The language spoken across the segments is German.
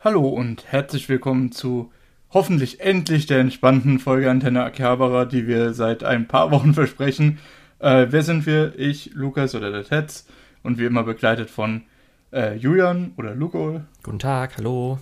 Hallo und herzlich willkommen zu hoffentlich endlich der entspannten Folge Antenne Akihabara, die wir seit ein paar Wochen versprechen. Äh, wer sind wir? Ich, Lukas oder der Tetz und wie immer begleitet von äh, Julian oder Luko. Guten Tag, hallo.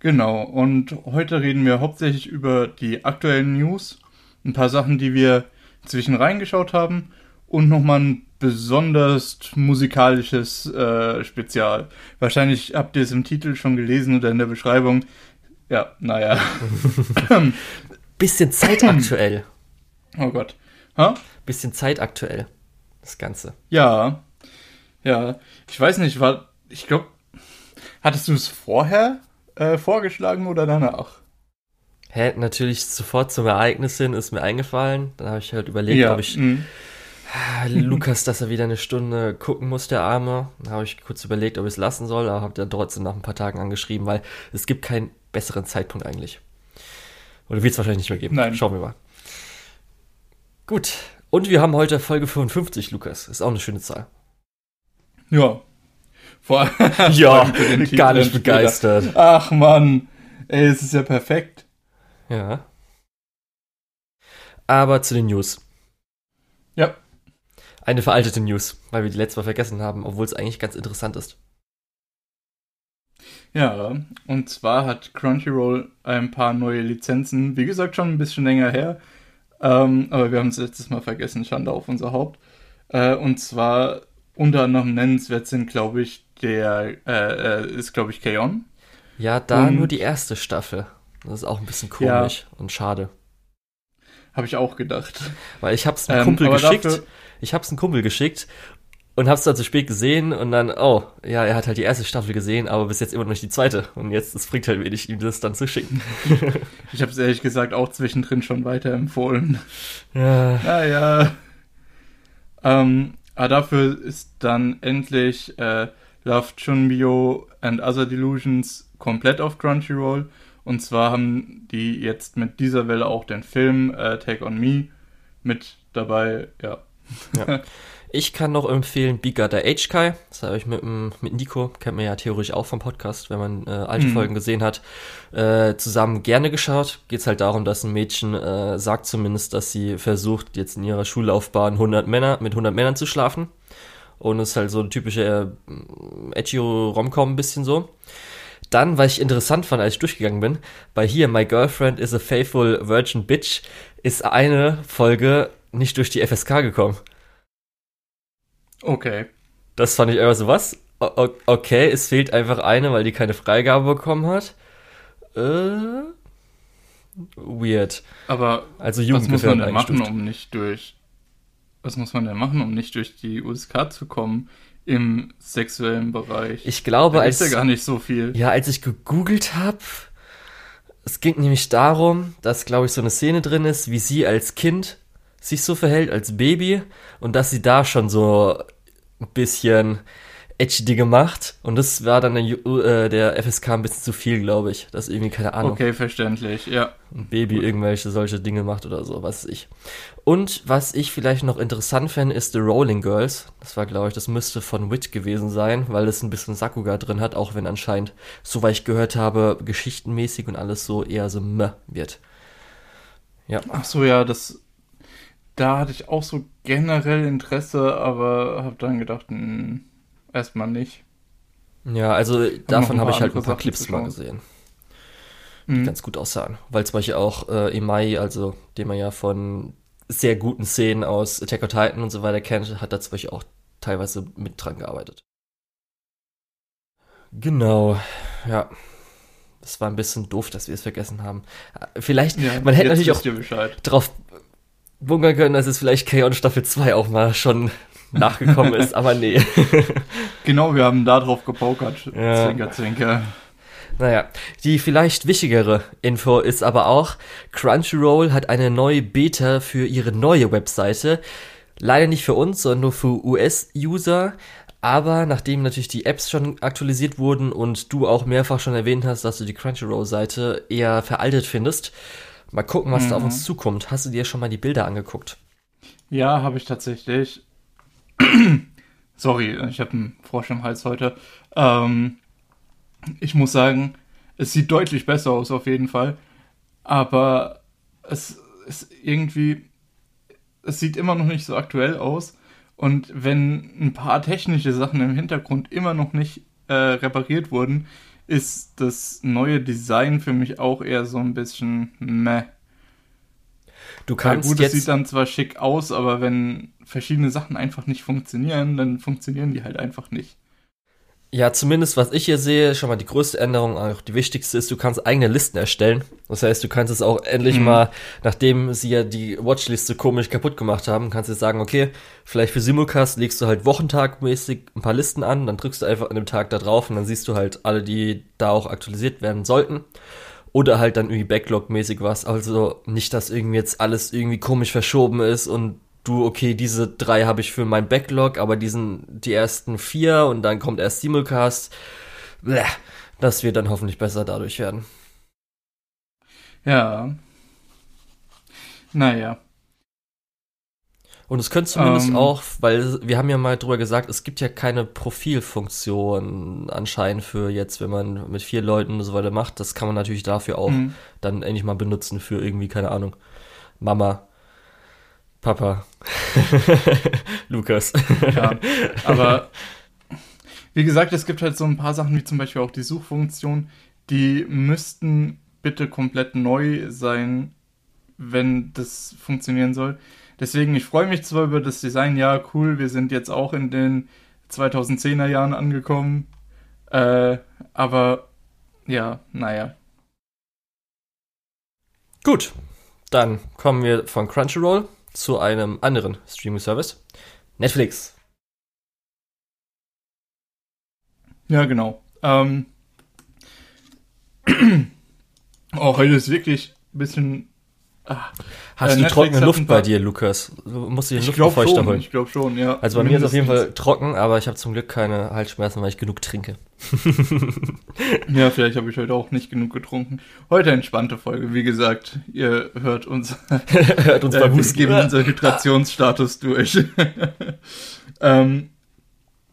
Genau, und heute reden wir hauptsächlich über die aktuellen News, ein paar Sachen, die wir zwischen reingeschaut haben und nochmal ein besonders musikalisches äh, Spezial. Wahrscheinlich habt ihr es im Titel schon gelesen oder in der Beschreibung. Ja, naja. Bisschen zeitaktuell. Oh Gott. Ha? Bisschen zeitaktuell. Das Ganze. Ja. Ja. Ich weiß nicht, war. Ich glaube. Hattest du es vorher äh, vorgeschlagen oder danach? Hä, natürlich sofort zum Ereignis hin ist mir eingefallen. Dann habe ich halt überlegt, ja. ob ich mhm. Lukas, dass er wieder eine Stunde gucken muss, der Arme. Dann habe ich kurz überlegt, ob ich es lassen soll, aber habe dann trotzdem nach ein paar Tagen angeschrieben, weil es gibt keinen besseren Zeitpunkt eigentlich. Oder wird es wahrscheinlich nicht mehr geben. Nein. Schauen wir mal. Gut. Und wir haben heute Folge 55, Lukas. Ist auch eine schöne Zahl. Ja. Vor Ja, gar nicht später. begeistert. Ach Mann. Ey, es ist ja perfekt. Ja. Aber zu den News. Ja. Eine veraltete News, weil wir die letzte Mal vergessen haben, obwohl es eigentlich ganz interessant ist. Ja, und zwar hat Crunchyroll ein paar neue Lizenzen, wie gesagt, schon ein bisschen länger her. Ähm, aber wir haben es letztes Mal vergessen, Schande auf unser Haupt. Äh, und zwar unter anderem nennenswert sind, glaube ich, der äh, äh, ist, glaube ich, K-On! Ja, da Und- nur die erste Staffel. Das ist auch ein bisschen komisch und schade. Habe ich auch gedacht. Weil ich hab's einem Ähm, Kumpel geschickt. dafür- Ich hab's einem Kumpel geschickt und hab's dann zu spät gesehen und dann, oh, ja, er hat halt die erste Staffel gesehen, aber bis jetzt immer noch nicht die zweite. Und jetzt, es bringt halt wenig, ihm das dann zu schicken. Ich habe es ehrlich gesagt auch zwischendrin schon weiterempfohlen. ja. Naja. Ähm, aber dafür ist dann endlich äh, Love Chunbyo and Other Delusions komplett auf Crunchyroll. Und zwar haben die jetzt mit dieser Welle auch den Film äh, Take on Me mit dabei. Ja. Ich kann noch empfehlen Bika der H-Kai. Das habe ich mit, mit Nico, kennt man ja theoretisch auch vom Podcast, wenn man äh, alte Mhm. Folgen gesehen hat, äh, zusammen gerne geschaut. Geht es halt darum, dass ein Mädchen äh, sagt zumindest, dass sie versucht, jetzt in ihrer Schullaufbahn 100 Männer, mit 100 Männern zu schlafen. Und es ist halt so ein typischer äh, Echio-Romcom ein bisschen so. Dann, was ich interessant fand, als ich durchgegangen bin, bei hier My Girlfriend is a Faithful Virgin Bitch ist eine Folge nicht durch die FSK gekommen. Okay. Das fand ich einfach so, was? O okay, es fehlt einfach eine, weil die keine Freigabe bekommen hat. Äh, weird. Aber Also was muss man denn machen, um nicht durch. Was muss man denn machen, um nicht durch die USK zu kommen im sexuellen Bereich? Ich glaube, da als, ja gar nicht so viel. ja, als ich gegoogelt habe, es ging nämlich darum, dass, glaube ich, so eine Szene drin ist, wie sie als Kind sich so verhält, als Baby, und dass sie da schon so ein bisschen edgy Dinge macht. Und das war dann der, äh, der FSK ein bisschen zu viel, glaube ich. Das ist irgendwie, keine Ahnung. Okay, verständlich. Ja. ein Baby irgendwelche solche Dinge macht oder so, was weiß ich. Und was ich vielleicht noch interessant fände, ist The Rolling Girls. Das war, glaube ich, das müsste von Wit gewesen sein, weil es ein bisschen Sakuga drin hat, auch wenn anscheinend, soweit ich gehört habe, geschichtenmäßig und alles so eher so meh wird. Ja. Ach so, ja, das. Da hatte ich auch so generell Interesse, aber habe dann gedacht, hm, erstmal nicht. Ja, also noch davon habe ich halt ein paar Sachen Clips mal gesehen, die Hm. ganz gut aussahen. Weil zum Beispiel auch äh, Imai, also den man ja von sehr guten Szenen aus Attack on Titan und so weiter kennt, hat da zum Beispiel auch teilweise mit dran gearbeitet. Genau, ja. Das war ein bisschen doof, dass wir es vergessen haben. Äh, Vielleicht, Ja, man hätte natürlich auch drauf bunkern können, dass es vielleicht K.O. Staffel 2 auch mal schon nachgekommen ist, aber nee. Genau, wir haben da drauf gepokert. Ja. Zwinker, zwinker. Naja, die vielleicht wichtigere Info ist aber auch, Crunchyroll hat eine neue Beta für ihre neue Webseite. Leider nicht für uns, sondern nur für US-User. Aber nachdem natürlich die Apps schon aktualisiert wurden und du auch mehrfach schon erwähnt hast, dass du die Crunchyroll-Seite eher veraltet findest, mal gucken, was da auf Mhm. uns zukommt. Hast du dir schon mal die Bilder angeguckt? Ja, habe ich tatsächlich. Sorry, ich habe einen Frosch im Hals heute. Ähm, ich muss sagen, es sieht deutlich besser aus auf jeden Fall. Aber es ist irgendwie, es sieht immer noch nicht so aktuell aus. Und wenn ein paar technische Sachen im Hintergrund immer noch nicht äh, repariert wurden, ist das neue Design für mich auch eher so ein bisschen meh. Du kannst ja, gut, es sieht dann zwar schick aus, aber wenn verschiedene Sachen einfach nicht funktionieren, dann funktionieren die halt einfach nicht. Ja, zumindest was ich hier sehe, schon mal die größte Änderung, auch die wichtigste ist, du kannst eigene Listen erstellen. Das heißt, du kannst es auch endlich mhm. mal, nachdem sie ja die Watchliste komisch kaputt gemacht haben, kannst du sagen, okay, vielleicht für Simulcast legst du halt wochentagmäßig ein paar Listen an, dann drückst du einfach an dem Tag da drauf und dann siehst du halt alle, die da auch aktualisiert werden sollten. Oder halt dann irgendwie Backlog-mäßig was. Also nicht, dass irgendwie jetzt alles irgendwie komisch verschoben ist und du, okay, diese drei habe ich für mein Backlog, aber diesen, die ersten vier und dann kommt erst Simulcast. Bleh, das wird dann hoffentlich besser dadurch werden. Ja. Naja. Und es könnte zumindest um, ähm. auch, weil wir haben ja mal drüber gesagt, es gibt ja keine Profilfunktion anscheinend für jetzt, wenn man mit vier Leuten und so weiter macht. Das kann man natürlich dafür auch mhm. dann endlich mal benutzen für irgendwie, keine Ahnung, Mama, Papa, Lukas. Ja, aber wie gesagt, es gibt halt so ein paar Sachen, wie zum Beispiel auch die Suchfunktion, die müssten bitte komplett neu sein, wenn das funktionieren soll. Deswegen, ich freue mich zwar über das Design, ja, cool, wir sind jetzt auch in den 2010er Jahren angekommen, äh, aber ja, naja. Gut, dann kommen wir von Crunchyroll zu einem anderen Streaming-Service, Netflix. Ja, genau. Ähm, oh, heute ist wirklich ein bisschen Hast äh, du trockene Luft bei dir, Lukas? Du musst dir den Luftbefeuchter holen. Ich glaube schon, ja. Also bei Mindestens. mir ist es auf jeden Fall trocken, aber ich habe zum Glück keine Halsschmerzen, weil ich genug trinke. ja, vielleicht habe ich heute auch nicht genug getrunken. Heute entspannte Folge. Wie gesagt, ihr hört uns, hört uns beim äh, geben unser Hydrationsstatus durch. ähm,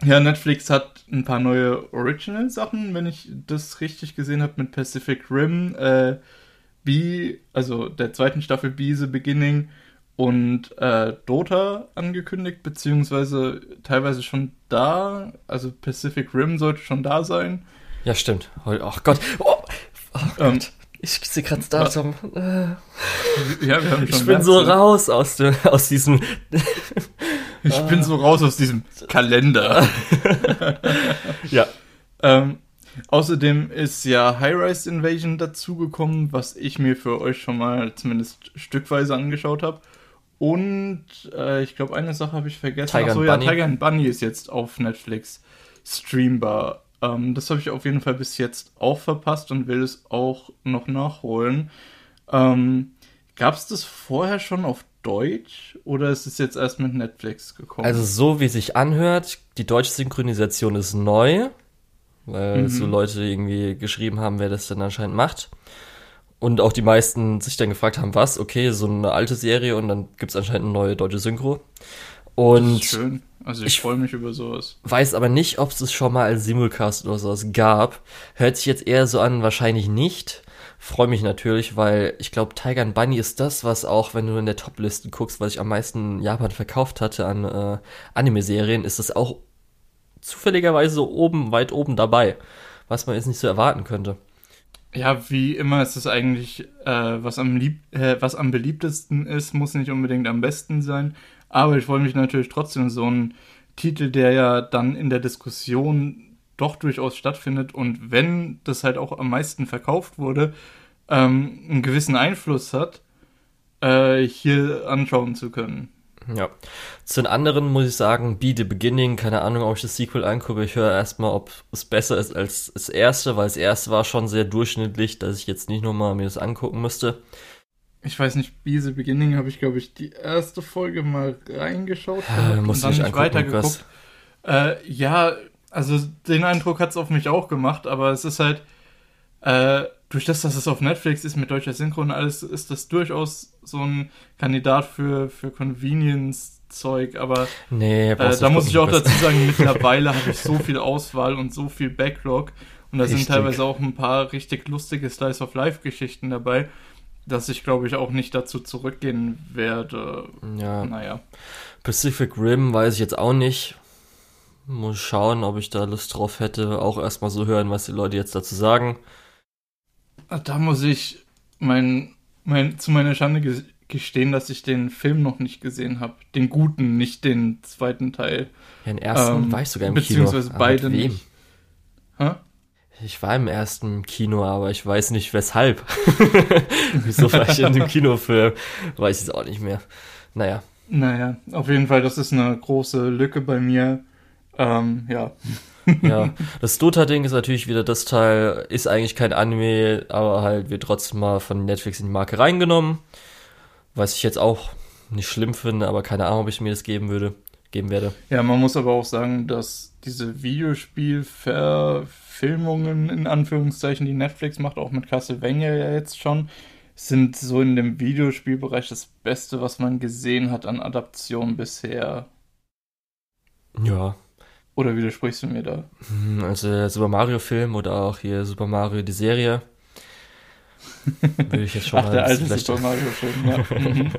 ja, Netflix hat ein paar neue Original-Sachen, wenn ich das richtig gesehen habe, mit Pacific Rim. Äh, B, also der zweiten Staffel Be the Beginning und äh, Dota angekündigt, beziehungsweise teilweise schon da. Also Pacific Rim sollte schon da sein. Ja, stimmt. Oh, oh Gott. Oh, oh ähm, Gott. ich sehe gerade das Datum. Äh. Ja, wir haben schon Ich bin so raus aus, dem, aus diesem. ich bin so raus aus diesem Kalender. ja. Ähm, Außerdem ist ja High-Rise Invasion dazugekommen, was ich mir für euch schon mal zumindest stückweise angeschaut habe. Und äh, ich glaube, eine Sache habe ich vergessen. Tiger Achso, ja, Bunny. Tiger and Bunny ist jetzt auf Netflix streambar. Ähm, das habe ich auf jeden Fall bis jetzt auch verpasst und will es auch noch nachholen. Ähm, Gab es das vorher schon auf Deutsch oder ist es jetzt erst mit Netflix gekommen? Also so wie es sich anhört, die deutsche Synchronisation ist neu weil mhm. so Leute irgendwie geschrieben haben, wer das denn anscheinend macht. Und auch die meisten sich dann gefragt haben, was, okay, so eine alte Serie und dann gibt es anscheinend eine neue deutsche Synchro. Und das ist schön. Also ich, ich freue mich über sowas. Weiß aber nicht, ob es es schon mal als Simulcast oder sowas gab. Hört sich jetzt eher so an, wahrscheinlich nicht. Freue mich natürlich, weil ich glaube, Tiger and Bunny ist das, was auch, wenn du in der Top-Liste guckst, was ich am meisten in Japan verkauft hatte an äh, Anime-Serien, ist das auch zufälligerweise so oben, weit oben dabei, was man jetzt nicht so erwarten könnte. Ja, wie immer ist es eigentlich, äh, was, am lieb äh, was am beliebtesten ist, muss nicht unbedingt am besten sein. Aber ich freue mich natürlich trotzdem, so ein Titel, der ja dann in der Diskussion doch durchaus stattfindet und wenn das halt auch am meisten verkauft wurde, ähm, einen gewissen Einfluss hat, äh, hier anschauen zu können. Ja. Zu den anderen muss ich sagen, Be the Beginning, keine Ahnung, ob ich das Sequel angucke. Ich höre erstmal, ob es besser ist als das erste, weil das erste war schon sehr durchschnittlich, dass ich jetzt nicht nochmal mir das angucken müsste. Ich weiß nicht, Be the Beginning habe ich, glaube ich, die erste Folge mal reingeschaut ja, und dann nicht weitergeguckt. Äh, ja, also den Eindruck hat es auf mich auch gemacht, aber es ist halt, äh, durch das, dass es auf Netflix ist mit deutscher Synchro und alles, ist das durchaus so ein Kandidat für, für Convenience Zeug, aber Nee, äh, da muss ich auch dazu sagen, mittlerweile habe ich so viel Auswahl und so viel Backlog und da sind Richtig. teilweise auch ein paar richtig lustige Slice of Life Geschichten dabei, dass ich glaube ich auch nicht dazu zurückgehen werde. Ja, Naja. Pacific Rim weiß ich jetzt auch nicht. Muss schauen, ob ich da Lust drauf hätte. Auch erstmal so hören, was die Leute jetzt dazu sagen. Da muss ich mein, mein, zu meiner Schande ge- gestehen, dass ich den Film noch nicht gesehen habe. Den guten, nicht den zweiten Teil. Ja, den ersten Ähm, war ich sogar im beziehungsweise Kino. beide mit wem? nicht. Hä? Ich war im ersten Kino, aber ich weiß nicht weshalb. Wieso war ich in dem Kinofilm? Weiß ich es auch nicht mehr. Naja. Naja, auf jeden Fall, das ist eine große Lücke bei mir. Ähm, ja. Ja, das Dota-Ding ist natürlich wieder das Teil, ist eigentlich kein Anime, aber halt wird trotzdem mal von Netflix in die Marke reingenommen. Was ich jetzt auch nicht schlimm finde, aber keine Ahnung, ob ich mir das geben würde, geben werde. Ja, man muss aber auch sagen, dass diese Videospielverfilmungen in Anführungszeichen, die Netflix macht, auch mit Castlevania ja jetzt schon, sind so in dem Videospielbereich das Beste, was man gesehen hat an Adaption bisher. Ja, Oder widersprichst du mir da? hm, also der Super Mario Film oder auch hier Super Mario die Serie. Würde ich jetzt schon Ach, mal der alte Super Mario-Film, ja. Mhm.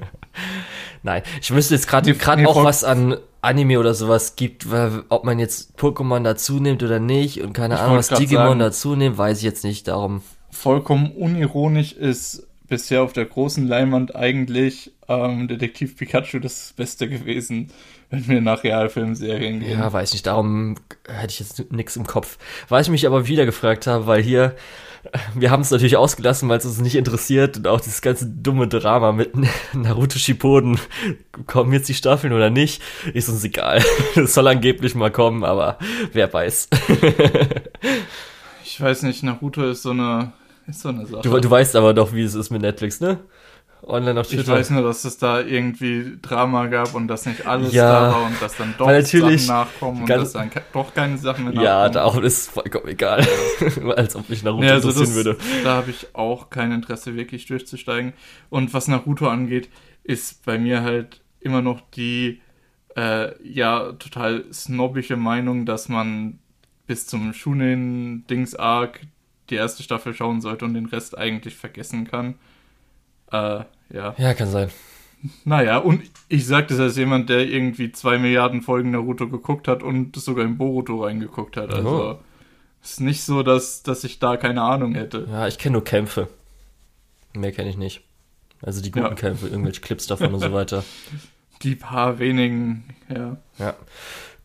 Nein, ich wüsste jetzt gerade gerade auch was an Anime oder sowas gibt, weil, ob man jetzt Pokémon dazu nimmt oder nicht und keine Ich Ahnung, was Digimon sagen- dazu nimmt, weiß ich jetzt nicht. Darum Vollkommen unironisch ist bisher auf der großen Leinwand eigentlich ähm, Detektiv Pikachu das Beste gewesen, wenn wir nach Realfilmserien gehen. Ja, weiß nicht, darum hätte ich jetzt nichts im Kopf. Was ich mich aber wieder gefragt habe, weil hier, wir haben es natürlich ausgelassen, weil es uns nicht interessiert und auch dieses ganze dumme Drama mit Naruto Shippuden, kommen jetzt die Staffeln oder nicht, ist uns egal. Es soll angeblich mal kommen, aber wer weiß. Ich weiß nicht, Naruto ist so eine, ist so eine Sache. Du, du weißt aber doch, wie es ist mit Netflix, ne? Online auf ich Twitter. weiß nur, dass es da irgendwie Drama gab und dass nicht alles Ja, da war und dass dann doch Sachen nachkommen und dass dann doch keine Sachen mehr ja, nachkommen. darum ist es vollkommen egal. Als ob mich Naruto Ja, also interessieren das, würde. da habe ich auch kein Interesse, wirklich durchzusteigen. Und was Naruto angeht, ist bei mir halt immer noch die äh, ja total snobbische Meinung, dass man bis zum Shunin-Dings-Arc die erste Staffel schauen sollte und den Rest eigentlich vergessen kann. Äh, ja. Ja, kann sein. Naja, und ich sage das als jemand, der irgendwie zwei Milliarden Folgen Naruto geguckt hat und sogar in Boruto reingeguckt hat. Also Oh. ist nicht so, dass, dass ich da keine Ahnung hätte. Ja, ich kenne nur Kämpfe. Mehr kenne ich nicht. Also die guten Ja. Kämpfe, irgendwelche Clips davon und so weiter. Die paar wenigen, ja. Ja.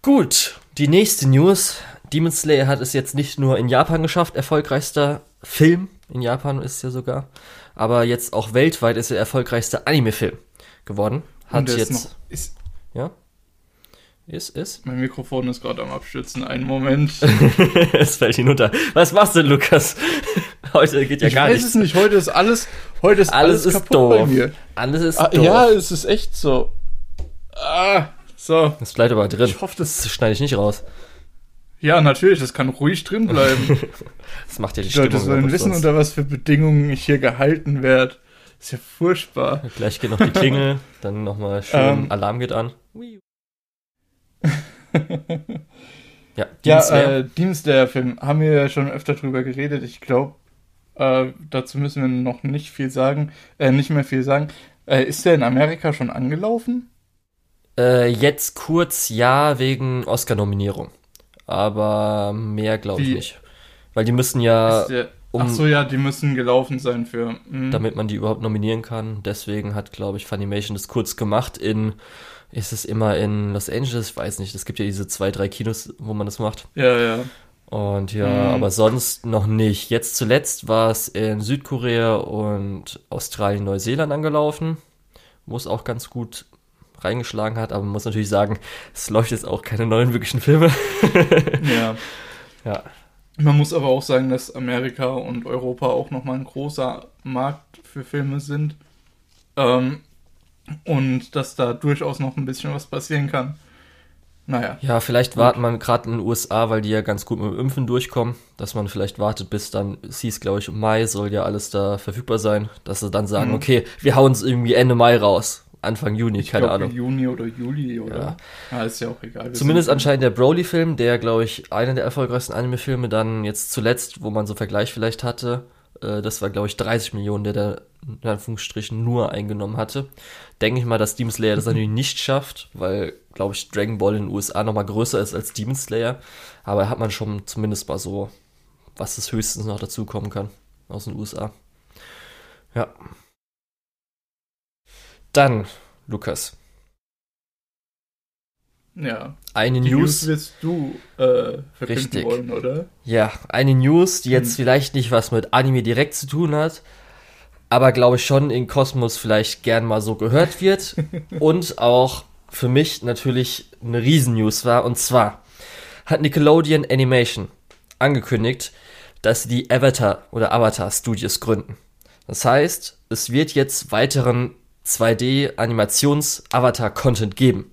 Gut, die nächste News. Demon Slayer hat es jetzt nicht nur in Japan geschafft, erfolgreichster Film. In Japan ist ja sogar. Aber jetzt auch weltweit ist er der erfolgreichste Anime-Film geworden. Hat jetzt. Ist noch, ist, ja? Ist, ist. mein Mikrofon ist gerade am Abstürzen. Einen Moment. es fällt hinunter. Was machst du, Lukas? Heute geht ja ich gar weiß nichts. es nicht. Heute ist alles, heute ist Alles alles, ist kaputt doof. bei mir. Alles ist Ah, doof. ja, es ist echt so. Ah, so. Das bleibt aber drin. Ich hoffe, das. Das schneide ich nicht raus. Ja, natürlich, das kann ruhig drin bleiben. Das macht ja die Die Leute Stimmung sollen kaputt wissen, sonst. unter was für Bedingungen ich hier gehalten werde. Ist ja furchtbar. Gleich geht noch die Klingel, dann nochmal schön Ähm. Alarm geht an. Ja, Ja, Demon Slayer. äh, Demon Slayer-Film haben wir ja schon öfter drüber geredet. Ich glaube, äh, dazu müssen wir noch nicht viel sagen, äh, nicht mehr viel sagen. Äh, ist der in Amerika schon angelaufen? Äh, jetzt kurz ja wegen Oscar-Nominierung. Aber mehr glaube ich nicht. Weil die müssen ja, der, um- ach so, ja, die müssen gelaufen sein für. hm. damit man die überhaupt nominieren kann. Deswegen hat, glaube ich, Funimation das kurz gemacht in, ist es immer in Los Angeles? Ich weiß nicht. Es gibt ja diese zwei, drei Kinos, wo man das macht. Ja, ja. Und ja, Mhm. aber sonst noch nicht. Jetzt zuletzt war es in Südkorea und Australien, Neuseeland angelaufen, wo es auch ganz gut reingeschlagen hat, aber man muss natürlich sagen, es läuft jetzt auch keine neuen wirklichen Filme. ja. Ja. Man muss aber auch sagen, dass Amerika und Europa auch nochmal ein großer Markt für Filme sind. Ähm, und dass da durchaus noch ein bisschen was passieren kann. Naja. Ja, vielleicht wartet man gerade in den USA, weil die ja ganz gut mit dem Impfen durchkommen, dass man vielleicht wartet bis dann, es hieß glaube ich im Mai, soll ja alles da verfügbar sein, dass sie dann sagen, Mhm. okay, wir hauen es irgendwie Ende Mai raus. Anfang Juni, Ich keine glaub, Ahnung. Juni oder Juli, oder? Ja. Ja, ist ja auch egal. Zumindest anscheinend der Broly-Film, der, glaube ich, einer der erfolgreichsten Anime-Filme dann jetzt zuletzt, wo man so Vergleich vielleicht hatte, äh, das war, glaube ich, 30 Millionen, der da in Anführungsstrichen nur eingenommen hatte. Denke ich mal, dass Demon Slayer das natürlich nicht schafft, weil, glaube ich, Dragon Ball in den USA nochmal größer ist als Demon Slayer. Aber da hat man schon zumindest mal so, was das höchstens noch dazukommen kann aus den USA. Ja. Dann, Lukas, Ja. eine Die News. News wirst du äh, Richtig. wollen, oder? Ja, eine News, die jetzt Hm. vielleicht nicht was mit Anime direkt zu tun hat, aber glaube ich schon in Kosmos vielleicht gern mal so gehört wird und auch für mich natürlich eine Riesen-News war. Und zwar hat Nickelodeon Animation angekündigt, dass sie die Avatar oder Avatar Studios gründen. Das heißt, es wird jetzt weiteren 2D-Animations-Avatar-Content geben.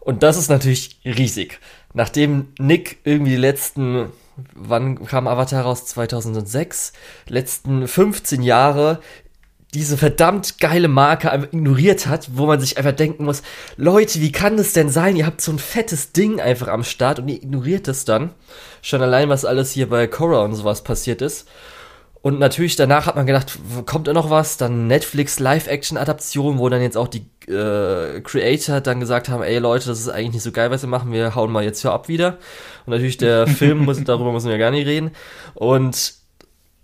Und das ist natürlich riesig. Nachdem Nick irgendwie die letzten, wann kam Avatar raus? 2006? Letzten 15 Jahre diese verdammt geile Marke einfach ignoriert hat, wo man sich einfach denken muss, Leute, wie kann das denn sein? Ihr habt so ein fettes Ding einfach am Start und ihr ignoriert das dann. Schon allein, was alles hier bei Korra und sowas passiert ist. Und natürlich danach hat man gedacht, kommt da noch was? Dann Netflix Live-Action-Adaption, wo dann jetzt auch die äh, Creator dann gesagt haben, ey Leute, das ist eigentlich nicht so geil, was wir machen, wir hauen mal jetzt hier ab wieder. Und natürlich der Film, muss, darüber müssen wir gar nicht reden. Und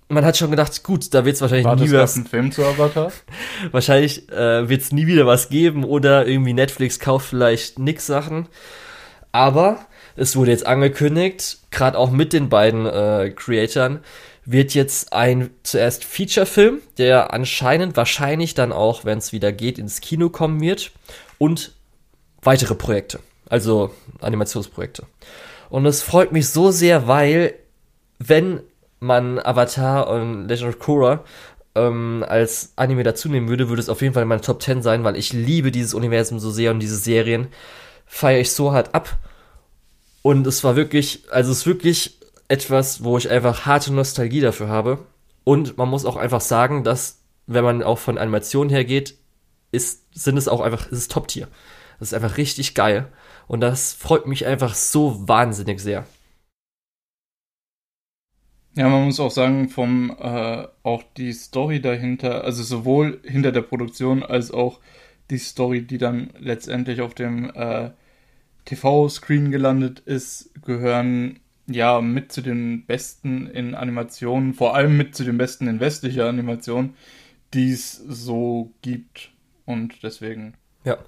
man hat schon gedacht, gut, da wird es wahrscheinlich War nie das was, ein Film zu Avatar? wahrscheinlich äh, wird es nie wieder was geben oder irgendwie Netflix kauft vielleicht nix Sachen. Aber es wurde jetzt angekündigt, gerade auch mit den beiden äh, Creatoren, wird jetzt ein zuerst Feature-Film, der anscheinend wahrscheinlich dann auch, wenn es wieder geht, ins Kino kommen wird und weitere Projekte, also Animationsprojekte. Und es freut mich so sehr, weil wenn man Avatar und Legend of Korra ähm, als Anime dazu nehmen würde, würde es auf jeden Fall in meiner Top 10 sein, weil ich liebe dieses Universum so sehr und diese Serien feiere ich so hart ab. Und es war wirklich, also es ist wirklich etwas, wo ich einfach harte Nostalgie dafür habe. Und man muss auch einfach sagen, dass, wenn man auch von Animationen her geht, ist, sind es auch einfach, ist es Top-Tier. Das ist einfach richtig geil. Und das freut mich einfach so wahnsinnig sehr. Ja, man muss auch sagen, vom äh, auch die Story dahinter, also sowohl hinter der Produktion als auch die Story, die dann letztendlich auf dem äh, TV-Screen gelandet ist, gehören ja mit zu den besten in Animationen, vor allem mit zu den besten in westlicher Animation, die es so gibt. Und deswegen. Ja,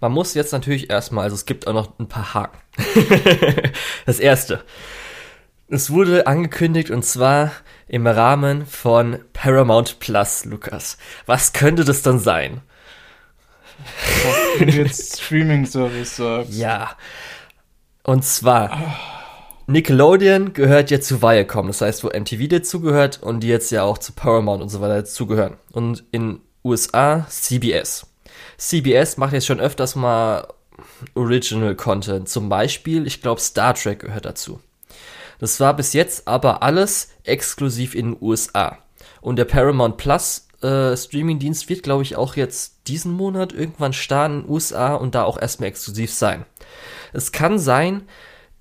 man muss jetzt natürlich erstmal, also es gibt auch noch ein paar Haken. das erste. Es wurde angekündigt und zwar im Rahmen von Paramount Plus, Lukas. Was könnte das dann sein? Wenn du jetzt Streaming-Service sagst. Ja. Und zwar, Nickelodeon gehört jetzt zu Viacom, das heißt, wo MTV dazugehört und die jetzt ja auch zu Paramount und so weiter dazugehören. Und in USA CBS. CBS macht jetzt schon öfters mal Original Content. Zum Beispiel, ich glaube, Star Trek gehört dazu. Das war bis jetzt aber alles exklusiv in den USA. Und der Paramount Plus äh, Streaming-Dienst wird, glaube ich, auch jetzt diesen Monat irgendwann starten in den USA und da auch erstmal exklusiv sein. Es kann sein,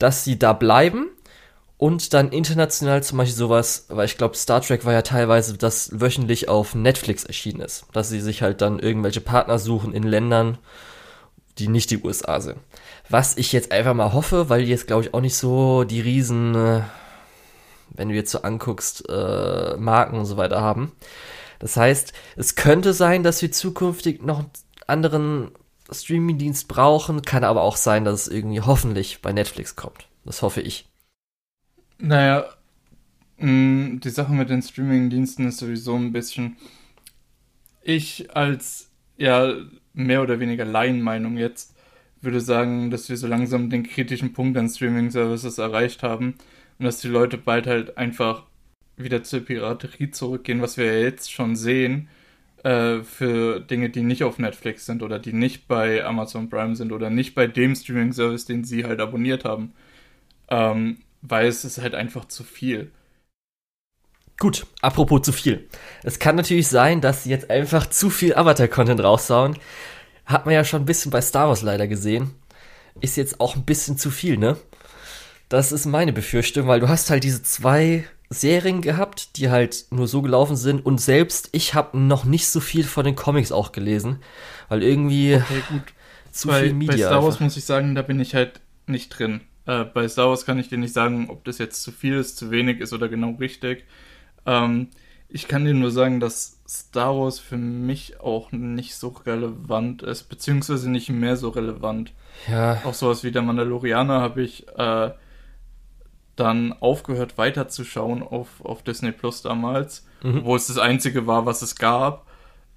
dass sie da bleiben und dann international zum Beispiel sowas, weil ich glaube, Star Trek war ja teilweise, das wöchentlich auf Netflix erschienen ist. Dass sie sich halt dann irgendwelche Partner suchen in Ländern, die nicht die USA sind. Was ich jetzt einfach mal hoffe, weil die jetzt, glaube ich, auch nicht so die riesen, äh, wenn du jetzt so anguckst, äh, Marken und so weiter haben. Das heißt, es könnte sein, dass wir zukünftig noch anderen Streaming-Dienst brauchen, kann aber auch sein, dass es irgendwie hoffentlich bei Netflix kommt. Das hoffe ich. Naja, mh, die Sache mit den Streaming-Diensten ist sowieso ein bisschen. Ich als ja mehr oder weniger Laienmeinung jetzt würde sagen, dass wir so langsam den kritischen Punkt an Streaming-Services erreicht haben und dass die Leute bald halt einfach wieder zur Piraterie zurückgehen, was wir ja jetzt schon sehen, äh, für Dinge, die nicht auf Netflix sind oder die nicht bei Amazon Prime sind oder nicht bei dem Streaming-Service, den sie halt abonniert haben. Ähm, weil es ist halt einfach zu viel. Gut, apropos zu viel. Es kann natürlich sein, dass sie jetzt einfach zu viel Avatar-Content raushauen. Hat man ja schon ein bisschen bei Star Wars leider gesehen. Ist jetzt auch ein bisschen zu viel, ne? Das ist meine Befürchtung, weil du hast halt diese zwei Serien gehabt, die halt nur so gelaufen sind und selbst ich habe noch nicht so viel von den Comics auch gelesen, weil irgendwie okay, zu bei, viel Media. Bei Star Wars einfach. muss ich sagen, da bin ich halt nicht drin. Äh, bei Star Wars kann ich dir nicht sagen, ob das jetzt zu viel ist, zu wenig ist oder genau richtig. Ähm, ich kann dir nur sagen, dass Star Wars für mich auch nicht so relevant ist, beziehungsweise nicht mehr so relevant. Ja. Auch sowas wie der Mandalorianer habe ich äh, dann aufgehört weiterzuschauen auf, auf Disney Plus damals, mhm. wo es das einzige war, was es gab,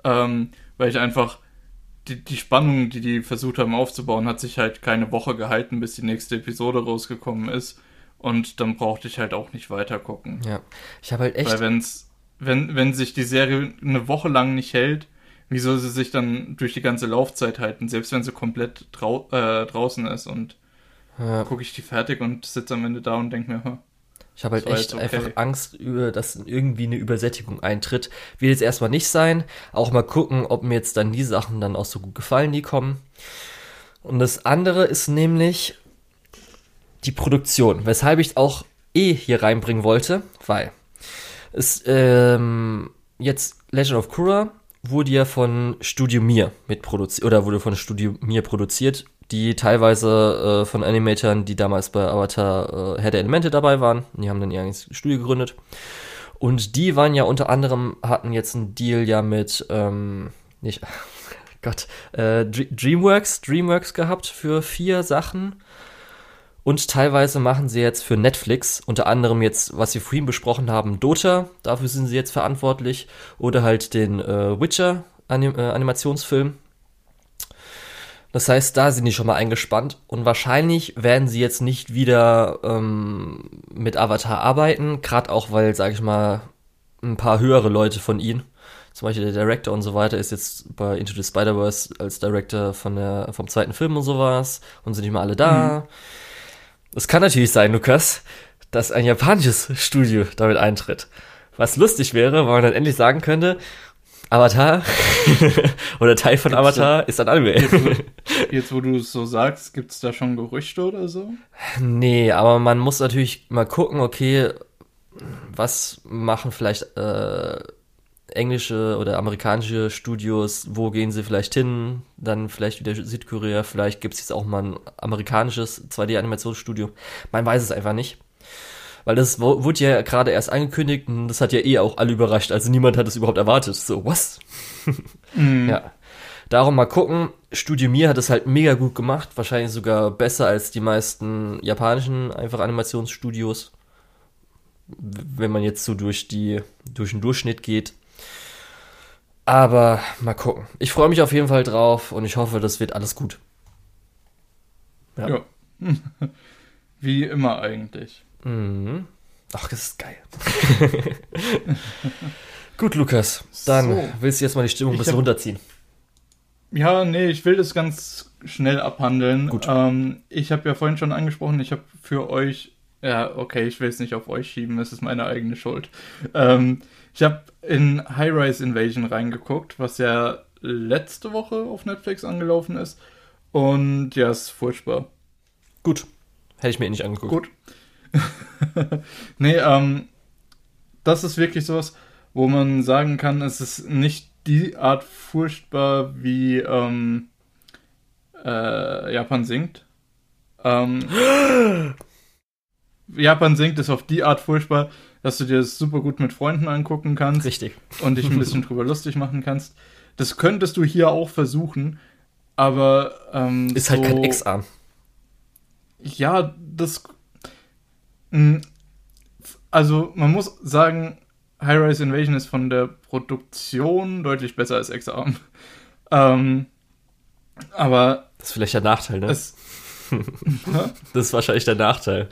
ähm, weil ich einfach die, die Spannung, die die versucht haben aufzubauen, hat sich halt keine Woche gehalten, bis die nächste Episode rausgekommen ist. Und dann brauchte ich halt auch nicht weiter gucken. Ja, ich habe halt echt. Weil wenn's, wenn, wenn sich die Serie eine Woche lang nicht hält, wie soll sie sich dann durch die ganze Laufzeit halten, selbst wenn sie komplett drau äh, draußen ist und ja. gucke ich die fertig und sitze am Ende da und denke mir, hm, ich habe halt echt okay. einfach Angst, dass irgendwie eine Übersättigung eintritt. Will jetzt erstmal nicht sein. Auch mal gucken, ob mir jetzt dann die Sachen dann auch so gut gefallen, die kommen. Und das andere ist nämlich, die Produktion, weshalb ich auch eh hier reinbringen wollte, weil es ähm, jetzt Legend of Korra wurde ja von Studio Mir mitproduziert oder wurde von Studio Mir produziert, die teilweise äh, von Animatoren, die damals bei Avatar äh, Herr der Elemente dabei waren, die haben dann ihr eigenes Studio gegründet. Und die waren ja unter anderem, hatten jetzt einen Deal ja mit, ähm, nicht, Gott, äh, Dreamworks, Dreamworks gehabt für vier Sachen. Und teilweise machen sie jetzt für Netflix, unter anderem jetzt, was wir vorhin besprochen haben, Dota, dafür sind sie jetzt verantwortlich. Oder halt den äh, Witcher Anim äh, Animationsfilm. Das heißt, da sind die schon mal eingespannt und wahrscheinlich werden sie jetzt nicht wieder ähm, mit Avatar arbeiten, gerade auch weil, sag ich mal, ein paar höhere Leute von ihnen, zum Beispiel der Director und so weiter, ist jetzt bei Into the Spider-Verse als Director von der, vom zweiten Film und sowas und sind nicht mal alle da. Mhm. Es kann natürlich sein, Lukas, dass ein japanisches Studio damit eintritt. Was lustig wäre, weil man dann endlich sagen könnte, Avatar oder Teil von gibt's Avatar da, ist ein Anime. Jetzt, wo, wo du es so sagst, gibt es da schon Gerüchte oder so? Nee, aber man muss natürlich mal gucken, okay, was machen vielleicht äh, englische oder amerikanische Studios, wo gehen sie vielleicht hin? Dann vielleicht wieder Südkorea, vielleicht gibt es jetzt auch mal ein amerikanisches 2D-Animationsstudio. Man weiß es einfach nicht. Weil das wurde ja gerade erst angekündigt und das hat ja eh auch alle überrascht. Also niemand hat es überhaupt erwartet. So, was? mm. Ja. Darum mal gucken. Studio Mir hat es halt mega gut gemacht. Wahrscheinlich sogar besser als die meisten japanischen einfach Animationsstudios. Wenn man jetzt so durch die, durch den Durchschnitt geht. Aber mal gucken. Ich freue mich auf jeden Fall drauf und ich hoffe, das wird alles gut. Ja. ja. Wie immer eigentlich. Mhm. Ach, das ist geil. gut, Lukas. Dann so. willst du jetzt mal die Stimmung ein bisschen hab, runterziehen. Ja, nee, ich will das ganz schnell abhandeln. Gut. Ähm, ich habe ja vorhin schon angesprochen, ich habe für euch, ja, okay, ich will es nicht auf euch schieben, es ist meine eigene Schuld. Ähm, ich habe in High Rise Invasion reingeguckt, was ja letzte Woche auf Netflix angelaufen ist. Und ja, ist furchtbar. Gut. Hätte ich mir eh nicht angeguckt. Gut. nee, ähm, das ist wirklich sowas, wo man sagen kann, es ist nicht die Art furchtbar, wie ähm, äh, Japan singt. Ähm, Japan singt ist auf die Art furchtbar, dass du dir das super gut mit Freunden angucken kannst. Richtig. Und dich ein bisschen drüber lustig machen kannst. Das könntest du hier auch versuchen, aber. Ähm, ist so, halt kein Ex-Arm. Ja, das. Mh, also, man muss sagen, High-Rise Invasion ist von der Produktion deutlich besser als Ex-Arm. Ähm, aber. Das ist vielleicht der Nachteil, ne? Es, das ist wahrscheinlich der Nachteil.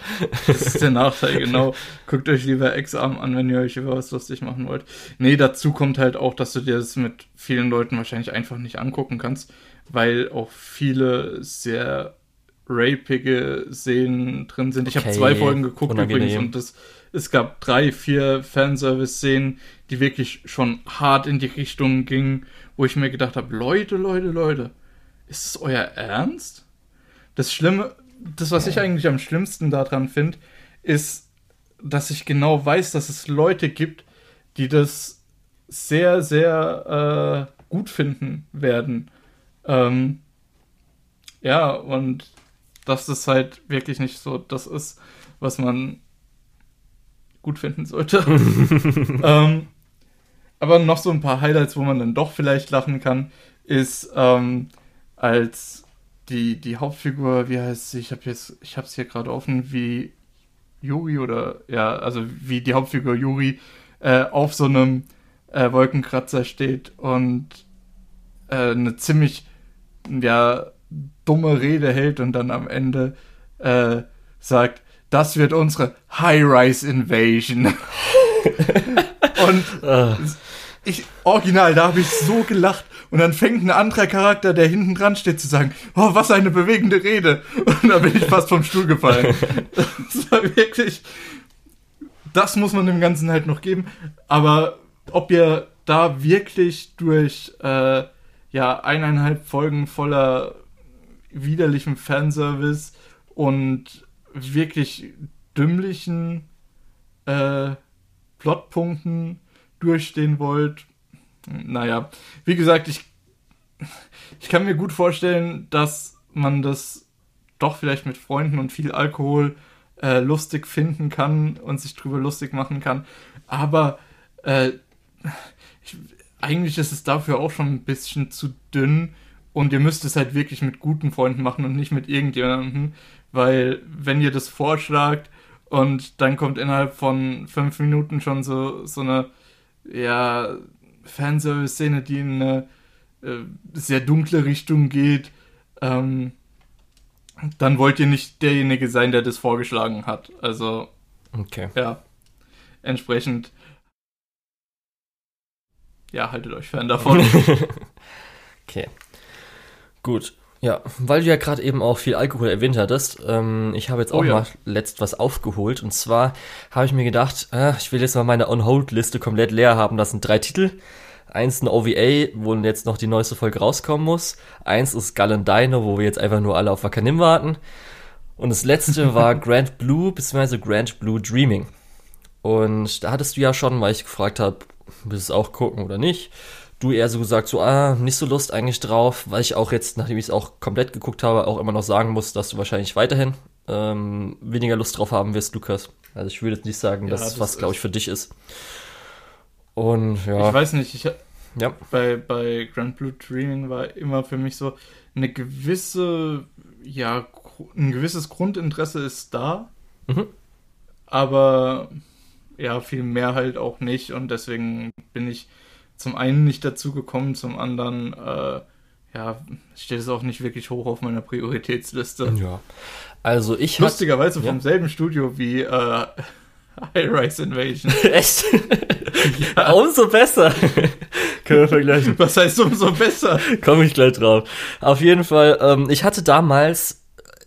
Das ist der Nachteil, genau. Guckt euch lieber Ex-Arm an, wenn ihr euch über was lustig machen wollt. Nee, dazu kommt halt auch, dass du dir das mit vielen Leuten wahrscheinlich einfach nicht angucken kannst, weil auch viele sehr rapige Szenen drin sind. Ich habe Okay, zwei Folgen geguckt unangenehm. übrigens und das, es gab drei, vier Fanservice-Szenen, die wirklich schon hart in die Richtung gingen, wo ich mir gedacht habe, Leute, Leute, Leute, ist es euer Ernst? Das Schlimme, das, was ich eigentlich am schlimmsten daran finde, ist, dass ich genau weiß, dass es Leute gibt, die das sehr, sehr äh, gut finden werden. Ähm, ja, und dass das halt wirklich nicht so das ist, was man gut finden sollte. ähm, aber noch so ein paar Highlights, wo man dann doch vielleicht lachen kann, ist ähm, als die, die Hauptfigur, wie heißt sie? Ich habe jetzt, ich habe es hier gerade offen, wie Yuri oder ja, also wie die Hauptfigur Yuri äh, auf so einem äh, Wolkenkratzer steht und äh, eine ziemlich ja dumme Rede hält und dann am Ende äh, sagt, das wird unsere High-Rise Invasion. und Ah, ich, original, da habe ich so gelacht. Und dann fängt ein anderer Charakter, der hinten dran steht, zu sagen, oh, was eine bewegende Rede. Und da bin ich fast vom Stuhl gefallen. das war wirklich, das muss man dem Ganzen halt noch geben. Aber ob ihr da wirklich durch, äh, ja, eineinhalb Folgen voller widerlichem Fanservice und wirklich dümmlichen, äh, Plotpunkten durchstehen wollt. Naja, wie gesagt, ich, ich kann mir gut vorstellen, dass man das doch vielleicht mit Freunden und viel Alkohol äh, lustig finden kann und sich drüber lustig machen kann. Aber äh, ich, eigentlich ist es dafür auch schon ein bisschen zu dünn und ihr müsst es halt wirklich mit guten Freunden machen und nicht mit irgendjemandem, weil wenn ihr das vorschlagt und dann kommt innerhalb von fünf Minuten schon so, so eine ja, Fanservice-Szene, die in eine äh, sehr dunkle Richtung geht, ähm, dann wollt ihr nicht derjenige sein, der das vorgeschlagen hat. Also, okay. ja, entsprechend, ja, haltet euch fern davon. okay. Gut. Ja, weil du ja gerade eben auch viel Alkohol erwähnt hattest, ähm, ich habe jetzt Oh auch ja. mal letzt was aufgeholt. Und zwar habe ich mir gedacht, äh, ich will jetzt mal meine On-Hold-Liste komplett leer haben. Das sind drei Titel. Eins ein OVA, wo jetzt noch die neueste Folge rauskommen muss. Eins ist Gull and Dino, wo wir jetzt einfach nur alle auf Wakanim warten. Und das letzte war Grand Blue, beziehungsweise Grand Blue Dreaming. Und da hattest du ja schon, weil ich gefragt habe, willst du es auch gucken oder nicht? Du eher so gesagt, so, ah, nicht so Lust eigentlich drauf, weil ich auch jetzt, nachdem ich es auch komplett geguckt habe, auch immer noch sagen muss, dass du wahrscheinlich weiterhin ähm, weniger Lust drauf haben wirst, Lukas. Also ich würde jetzt nicht sagen, Ja, dass das was, glaube ich, für dich ist. Und ja, Ich weiß nicht, ich, ja, bei, bei Grand Blue Dreaming war immer für mich so eine gewisse, ja, ein gewisses Grundinteresse ist da, Mhm. aber ja, viel mehr halt auch nicht und deswegen bin ich zum einen nicht dazu gekommen, zum anderen, äh, ja, steht es auch nicht wirklich hoch auf meiner Prioritätsliste. ja. Also ich hatte Lustigerweise Ja. vom selben Studio wie äh, High Rise Invasion. echt umso besser. Können wir vergleichen. Was heißt umso besser? Komme ich gleich drauf. Auf jeden Fall, ähm, ich hatte damals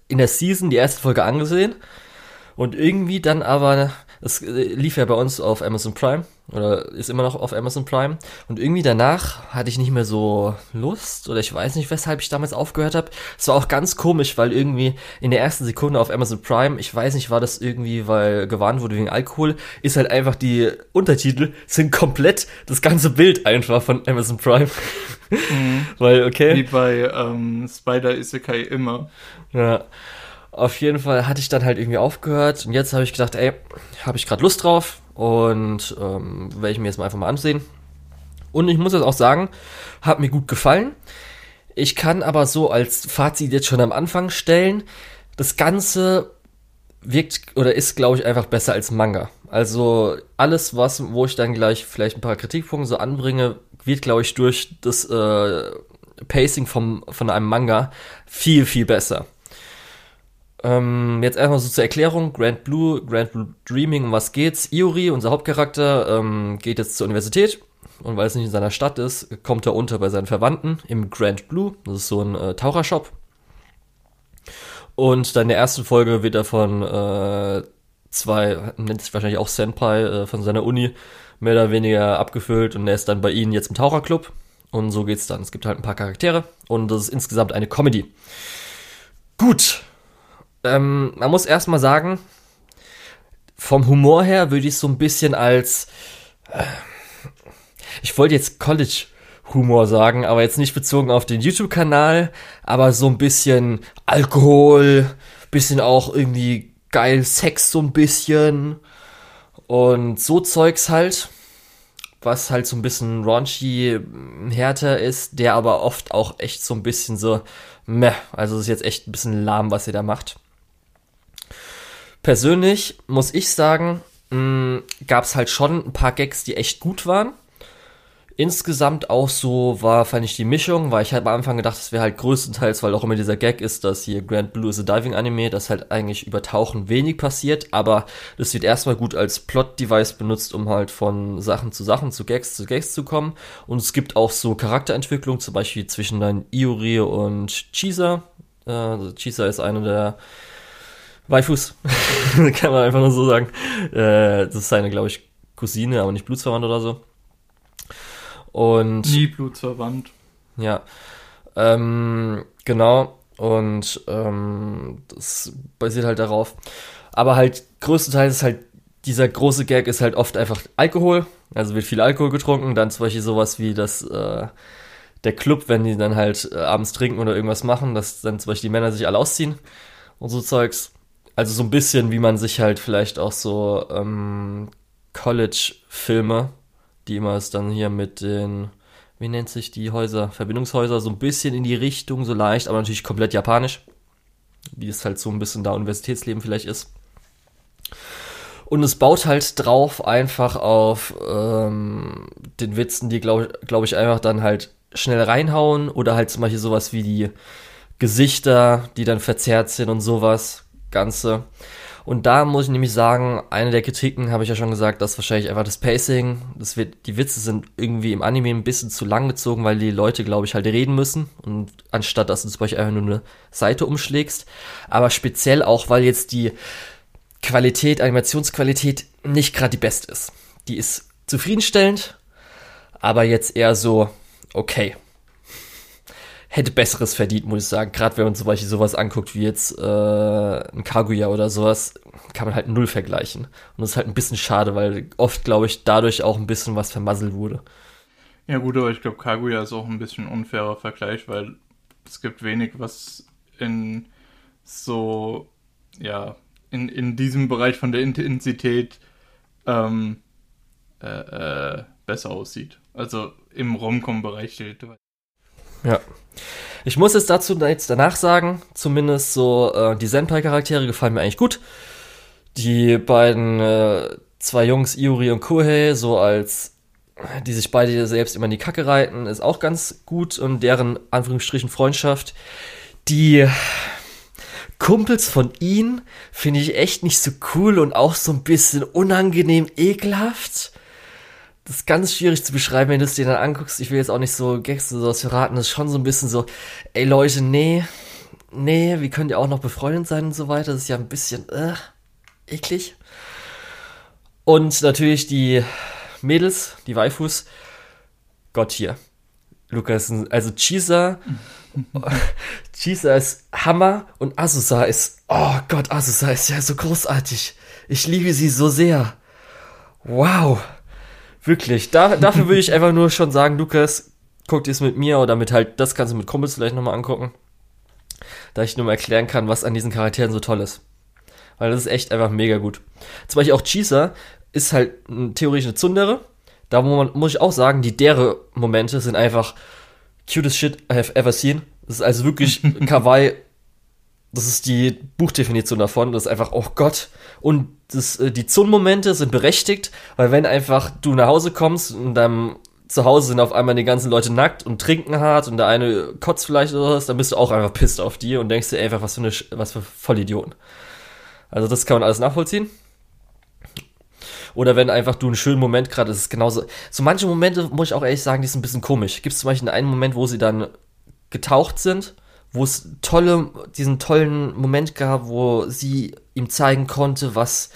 in der Season die erste Folge angesehen und irgendwie dann aber, es äh, lief ja bei uns auf Amazon Prime oder ist immer noch auf Amazon Prime und irgendwie danach hatte ich nicht mehr so Lust oder ich weiß nicht, weshalb ich damals aufgehört habe. Es war auch ganz komisch, weil irgendwie in der ersten Sekunde auf Amazon Prime, ich weiß nicht, war das irgendwie, weil gewarnt wurde wegen Alkohol, ist halt einfach die Untertitel sind komplett das ganze Bild einfach von Amazon Prime. Weil, okay. Wie bei ähm, Spider Isekai immer. Ja. Auf jeden Fall hatte ich dann halt irgendwie aufgehört und jetzt habe ich gedacht, ey, habe ich gerade Lust drauf und ähm, werde ich mir jetzt mal einfach mal ansehen. Und ich muss jetzt auch sagen, hat mir gut gefallen. Ich kann aber so als Fazit jetzt schon am Anfang stellen, das Ganze wirkt oder ist, glaube ich, einfach besser als Manga. Also alles, was, wo ich dann gleich vielleicht ein paar Kritikpunkte so anbringe, wird, glaube ich, durch das äh, Pacing vom, von einem Manga viel, viel besser. Ähm, jetzt erstmal so zur Erklärung. Grand Blue, Grand Blue Dreaming, um was geht's? Iori, unser Hauptcharakter, ähm, geht jetzt zur Universität und weil es nicht in seiner Stadt ist, kommt er unter bei seinen Verwandten im Grand Blue. Das ist so ein äh, Tauchershop. Und dann in der ersten Folge wird er von äh, zwei, nennt sich wahrscheinlich auch Senpai, äh, von seiner Uni, mehr oder weniger abgefüllt und er ist dann bei ihnen jetzt im Taucherclub. Und so geht's dann. Es gibt halt ein paar Charaktere und das ist insgesamt eine Comedy. Gut. Ähm, man muss erstmal sagen, vom Humor her würde ich so ein bisschen als. Äh, ich wollte jetzt College Humor sagen, aber jetzt nicht bezogen auf den YouTube-Kanal, aber so ein bisschen Alkohol, bisschen auch irgendwie geil Sex so ein bisschen und so Zeugs halt, was halt so ein bisschen raunchy härter ist, der aber oft auch echt so ein bisschen so meh, also ist jetzt echt ein bisschen lahm, was ihr da macht. Persönlich muss ich sagen, gab es halt schon ein paar Gags, die echt gut waren. Insgesamt auch so war, fand ich die Mischung, weil ich halt am Anfang gedacht, es wäre halt größtenteils, weil auch immer dieser Gag ist, dass hier Grand Blue is a Diving Anime, dass halt eigentlich über Tauchen wenig passiert, aber das wird erstmal gut als Plot-Device benutzt, um halt von Sachen zu Sachen, zu Gags zu Gags zu kommen. Und es gibt auch so Charakterentwicklung, zum Beispiel zwischen dann Iori und Chisa. Äh, also Chisa ist eine der Waifus, kann man einfach nur so sagen. Äh, das ist seine, glaube ich, Cousine, aber nicht blutsverwandt oder so. Und. Nie blutsverwandt. Ja. Ähm, genau. Und ähm, das basiert halt darauf. Aber halt größtenteils ist halt dieser große Gag ist halt oft einfach Alkohol. Also wird viel Alkohol getrunken. Dann zum Beispiel sowas wie das, äh, der Club, wenn die dann halt äh, abends trinken oder irgendwas machen, dass dann zum Beispiel die Männer sich alle ausziehen und so Zeugs. Also so ein bisschen, wie man sich halt vielleicht auch so ähm, College-Filme die immer es dann hier mit den, wie nennt sich die Häuser, Verbindungshäuser, so ein bisschen in die Richtung, so leicht, aber natürlich komplett japanisch, wie es halt so ein bisschen da Universitätsleben vielleicht ist. Und es baut halt drauf einfach auf ähm, den Witzen, die glaube glaub ich einfach dann halt schnell reinhauen oder halt zum Beispiel sowas wie die Gesichter, die dann verzerrt sind und sowas. Ganze. Und da muss ich nämlich sagen, eine der Kritiken habe ich ja schon gesagt, dass wahrscheinlich einfach das Pacing, das wird, die Witze sind irgendwie im Anime ein bisschen zu lang gezogen, weil die Leute, glaube ich, halt reden müssen. Und anstatt dass du zum Beispiel einfach nur eine Seite umschlägst. Aber speziell auch, weil jetzt die Qualität, Animationsqualität nicht gerade die beste ist. Die ist zufriedenstellend, aber jetzt eher so, okay hätte Besseres verdient, muss ich sagen. Gerade wenn man zum Beispiel sowas anguckt wie jetzt äh, ein Kaguya oder sowas, kann man halt null vergleichen. Und das ist halt ein bisschen schade, weil oft, glaube ich, dadurch auch ein bisschen was vermasselt wurde. Ja gut, aber ich glaube, Kaguya ist auch ein bisschen unfairer Vergleich, weil es gibt wenig, was in so, ja, in, in diesem Bereich von der Intensität ähm, äh, äh, besser aussieht. Also im Romcom-Bereich steht. Ja. Ich muss jetzt dazu jetzt danach sagen, zumindest so, äh, die Senpai-Charaktere gefallen mir eigentlich gut. Die beiden äh, zwei Jungs, Iuri und Kohei, so als die sich beide selbst immer in die Kacke reiten, ist auch ganz gut und deren Anführungsstrichen Freundschaft. Die Kumpels von ihnen finde ich echt nicht so cool und auch so ein bisschen unangenehm ekelhaft das ist ganz schwierig zu beschreiben, wenn du es dir dann anguckst. Ich will jetzt auch nicht so Gags oder sowas verraten. Das ist schon so ein bisschen so, ey Leute, nee, nee, wie könnt ihr auch noch befreundet sein und so weiter. Das ist ja ein bisschen, äh, eklig. Und natürlich die Mädels, die Waifus. Gott hier. Lukas, also Chisa, Chisa ist Hammer und Asusa ist, oh Gott, Asusa ist ja so großartig. Ich liebe sie so sehr. Wow. Wirklich. Da, dafür würde ich einfach nur schon sagen, Lukas, guck dir es mit mir oder mit halt, das kannst du mit Kumpels vielleicht nochmal angucken. Da ich nur mal erklären kann, was an diesen Charakteren so toll ist. Weil das ist echt einfach mega gut. Zum Beispiel auch Chisa ist halt theoretisch eine Zundere. Da muss ich auch sagen, die dere Momente sind einfach cutest shit I have ever seen. Das ist also wirklich Kawaii das ist die Buchdefinition davon. Das ist einfach, oh Gott. Und das, äh, die Zun-Momente sind berechtigt, weil wenn einfach du nach Hause kommst und dann zu Hause sind auf einmal die ganzen Leute nackt und trinken hart und der eine kotzt vielleicht oder was, dann bist du auch einfach pisst auf die und denkst dir einfach, was für eine, was für Vollidioten. Also das kann man alles nachvollziehen. Oder wenn einfach du einen schönen Moment gerade, das ist genauso. So manche Momente, muss ich auch ehrlich sagen, die sind ein bisschen komisch. Gibt es zum Beispiel einen Moment, wo sie dann getaucht sind wo es tolle, diesen tollen Moment gab, wo sie ihm zeigen konnte, was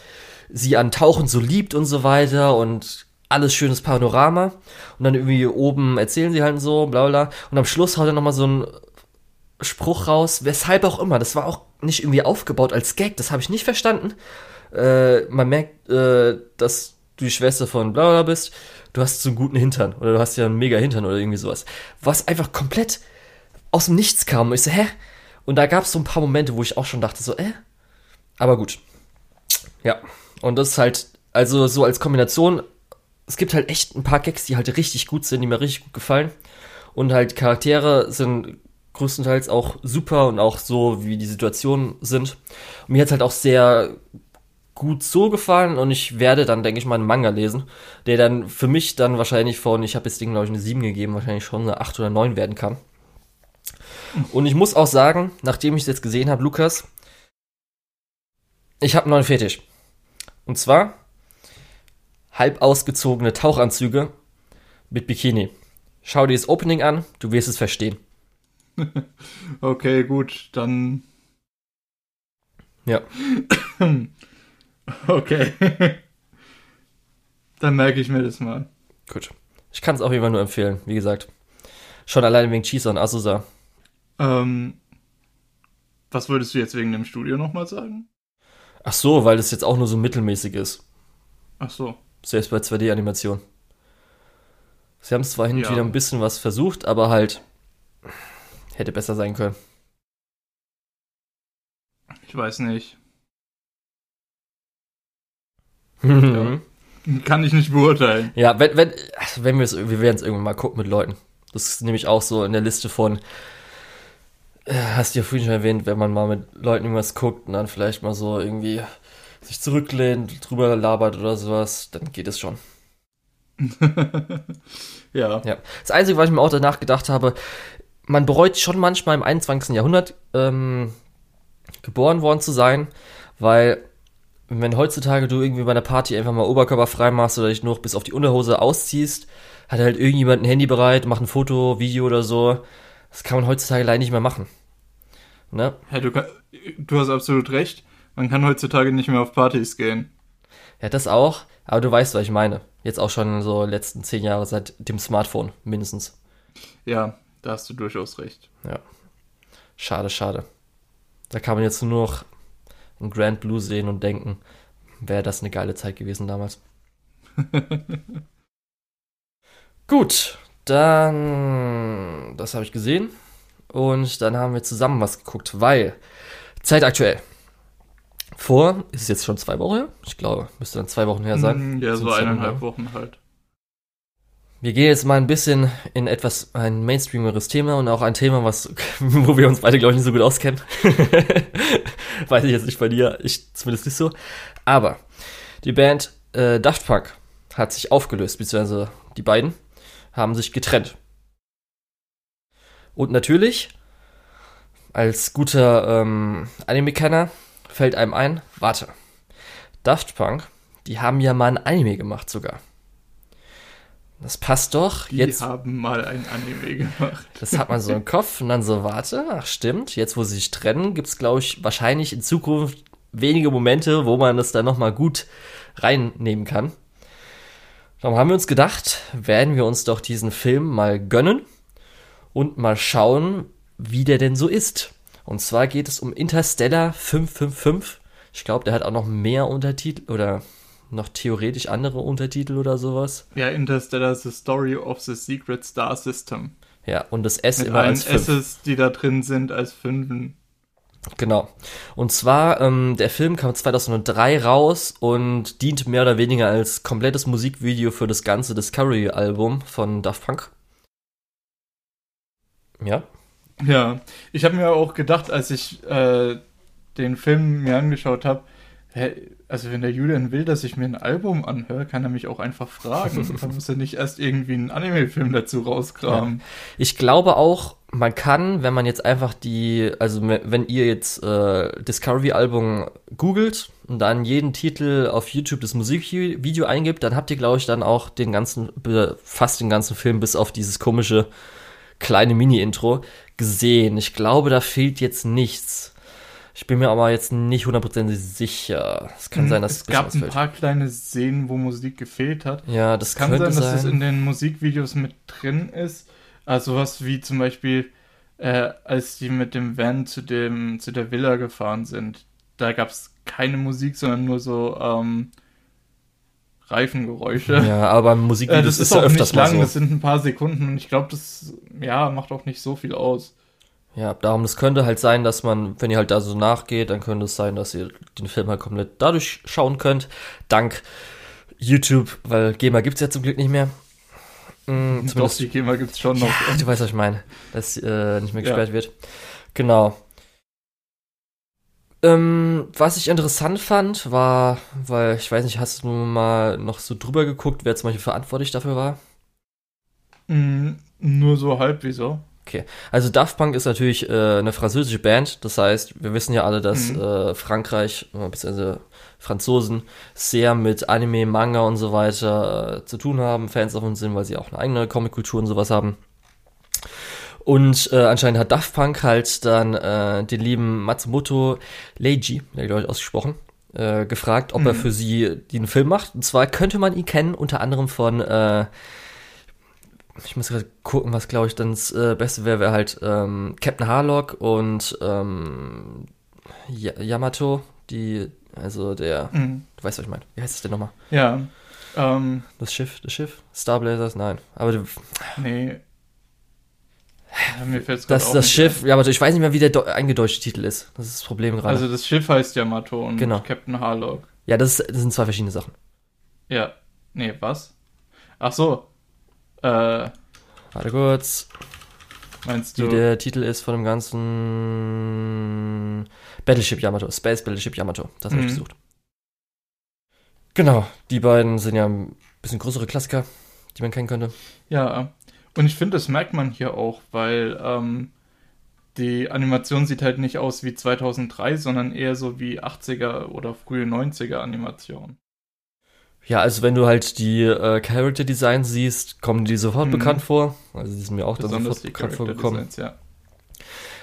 sie an Tauchen so liebt und so weiter und alles schönes Panorama. Und dann irgendwie oben erzählen sie halt so, bla bla. Und am Schluss haut er nochmal so einen Spruch raus, weshalb auch immer. Das war auch nicht irgendwie aufgebaut als Gag, das habe ich nicht verstanden. Äh, man merkt, äh, dass du die Schwester von bla bla bist. Du hast so einen guten Hintern oder du hast ja einen mega Hintern oder irgendwie sowas. Was einfach komplett aus dem Nichts kam. Und ich so, hä? Und da gab es so ein paar Momente, wo ich auch schon dachte, so, äh? Aber gut. Ja. Und das ist halt, also so als Kombination, es gibt halt echt ein paar Gags, die halt richtig gut sind, die mir richtig gut gefallen. Und halt Charaktere sind größtenteils auch super und auch so, wie die Situationen sind. Und mir hat halt auch sehr gut so gefallen und ich werde dann, denke ich mal, einen Manga lesen, der dann für mich dann wahrscheinlich von, ich habe jetzt Ding, glaube ich, eine 7 gegeben, wahrscheinlich schon eine 8 oder 9 werden kann. Und ich muss auch sagen, nachdem ich es jetzt gesehen habe, Lukas, ich habe einen neuen Fetisch. Und zwar halb ausgezogene Tauchanzüge mit Bikini. Schau dir das Opening an, du wirst es verstehen. okay, gut, dann. Ja. okay. dann merke ich mir das mal. Gut. Ich kann es auch immer nur empfehlen, wie gesagt. Schon alleine wegen Cheese und Azusa. Ähm, was würdest du jetzt wegen dem Studio nochmal sagen? Ach so, weil das jetzt auch nur so mittelmäßig ist. Ach so. Selbst bei 2D-Animation. Sie haben es zwar hin und ja. wieder ein bisschen was versucht, aber halt hätte besser sein können. Ich weiß nicht. ja. Kann ich nicht beurteilen. Ja, wenn, wenn, wenn wir es, wir werden es irgendwann mal gucken mit Leuten. Das ist nämlich auch so in der Liste von, hast du ja vorhin schon erwähnt, wenn man mal mit Leuten irgendwas guckt und dann vielleicht mal so irgendwie sich zurücklehnt, drüber labert oder sowas, dann geht es schon. ja. ja. Das Einzige, was ich mir auch danach gedacht habe, man bereut schon manchmal im 21. Jahrhundert ähm, geboren worden zu sein, weil wenn heutzutage du irgendwie bei einer Party einfach mal Oberkörper frei machst oder dich nur bis auf die Unterhose ausziehst, hat halt irgendjemand ein Handy bereit, macht ein Foto, Video oder so. Das kann man heutzutage leider nicht mehr machen. Ne? Ja, du, du hast absolut recht. Man kann heutzutage nicht mehr auf Partys gehen. Ja, das auch. Aber du weißt, was ich meine. Jetzt auch schon so letzten zehn Jahre seit dem Smartphone mindestens. Ja, da hast du durchaus recht. Ja. Schade, schade. Da kann man jetzt nur noch ein Grand Blue sehen und denken, wäre das eine geile Zeit gewesen damals. Gut, dann das habe ich gesehen. Und dann haben wir zusammen was geguckt, weil zeitaktuell. Vor, ist es jetzt schon zwei Wochen her? Ich glaube, müsste dann zwei Wochen her sein. Mm, ja, so eineinhalb Wochen halt. Wir gehen jetzt mal ein bisschen in etwas ein mainstreameres Thema und auch ein Thema, was, wo wir uns beide, glaube ich, nicht so gut auskennen. Weiß ich jetzt nicht bei dir, ich zumindest nicht so. Aber die Band äh, Daft Punk hat sich aufgelöst, beziehungsweise die beiden haben sich getrennt. Und natürlich, als guter ähm, Anime-Kenner fällt einem ein, warte, Daft Punk, die haben ja mal ein Anime gemacht sogar. Das passt doch. Die jetzt, haben mal ein Anime gemacht. Das hat man so im Kopf und dann so, warte, ach stimmt, jetzt wo sie sich trennen, gibt es, glaube ich, wahrscheinlich in Zukunft wenige Momente, wo man das dann nochmal gut reinnehmen kann. Darum haben wir uns gedacht, werden wir uns doch diesen Film mal gönnen und mal schauen, wie der denn so ist. Und zwar geht es um Interstellar 555. Ich glaube, der hat auch noch mehr Untertitel oder noch theoretisch andere Untertitel oder sowas. Ja, Interstellar is the Story of the Secret Star System. Ja, und das S Mit immer als fünf. S's, die da drin sind, als Fünfen. Genau. Und zwar, ähm, der Film kam 2003 raus und dient mehr oder weniger als komplettes Musikvideo für das ganze Discovery-Album von Daft Punk. Ja. Ja, ich habe mir auch gedacht, als ich äh, den Film mir angeschaut habe, also wenn der Julian will, dass ich mir ein Album anhöre, kann er mich auch einfach fragen. da muss er nicht erst irgendwie einen Anime-Film dazu rauskramen. Ja. Ich glaube auch, man kann, wenn man jetzt einfach die, also wenn ihr jetzt äh, Discovery-Album googelt und dann jeden Titel auf YouTube das Musikvideo eingibt, dann habt ihr, glaube ich, dann auch den ganzen, fast den ganzen Film bis auf dieses komische kleine Mini-Intro, gesehen. Ich glaube, da fehlt jetzt nichts. Ich bin mir aber jetzt nicht hundertprozentig sicher. Es kann sein, dass es gab ein paar kleine Szenen, wo Musik gefehlt hat. Ja, das es kann sein, dass sein. es in den Musikvideos mit drin ist. Also was wie zum Beispiel, äh, als die mit dem Van zu dem zu der Villa gefahren sind. Da gab es keine Musik, sondern nur so ähm, Reifengeräusche. Ja, aber Musikvideos äh, das ist, ist auch ja öfters nicht lang, so. das sind ein paar Sekunden und ich glaube, das ja, macht auch nicht so viel aus. Ja, darum, das könnte halt sein, dass man, wenn ihr halt da so nachgeht, dann könnte es sein, dass ihr den Film halt komplett dadurch schauen könnt. Dank YouTube, weil GEMA gibt es ja zum Glück nicht mehr. Mhm, Doch, die GEMA gibt es schon noch. Ja, du weißt, was ich meine, dass äh, nicht mehr gesperrt ja. wird. Genau. Ähm, was ich interessant fand, war, weil ich weiß nicht, hast du mal noch so drüber geguckt, wer zum Beispiel verantwortlich dafür war? Mm, nur so halb, wieso? Okay, also Daft Punk ist natürlich äh, eine französische Band, das heißt, wir wissen ja alle, dass mhm. äh, Frankreich, äh, beziehungsweise Franzosen, sehr mit Anime, Manga und so weiter äh, zu tun haben, Fans davon sind, weil sie auch eine eigene Comic-Kultur und sowas haben. Und äh, anscheinend hat Daft Punk halt dann äh, den lieben Matsumoto Leiji, der glaube ich ausgesprochen, äh, gefragt, ob mhm. er für sie den Film macht. Und zwar könnte man ihn kennen, unter anderem von äh, ich muss gerade gucken, was glaube ich dann das äh, Beste wäre, wäre halt ähm, Captain Harlock und ähm, Yamato, die, also der, mhm. du weißt, was ich meine. Wie heißt das denn nochmal? Ja. Ähm, das Schiff, das Schiff? Star Blazers? Nein. Aber du. Nee. Mir fällt's das, das Schiff, ja, aber ich weiß nicht mehr, wie der eingedeutschte Titel ist. Das ist das Problem gerade. Also das Schiff heißt Yamato und genau. Captain Harlock. Ja, das, das sind zwei verschiedene Sachen. Ja. Nee, was? Ach so. Äh, Warte kurz. Meinst du? Wie der Titel ist von dem ganzen Battleship Yamato, Space Battleship Yamato. Das habe mhm. ich gesucht. Genau, die beiden sind ja ein bisschen größere Klassiker, die man kennen könnte. Ja, und ich finde, das merkt man hier auch, weil ähm, die Animation sieht halt nicht aus wie 2003, sondern eher so wie 80er oder frühe 90er Animation. Ja, also wenn du halt die äh, Character Designs siehst, kommen die sofort mhm. bekannt vor. Also die sind mir auch dann sofort bekannt vorgekommen. Designs, ja.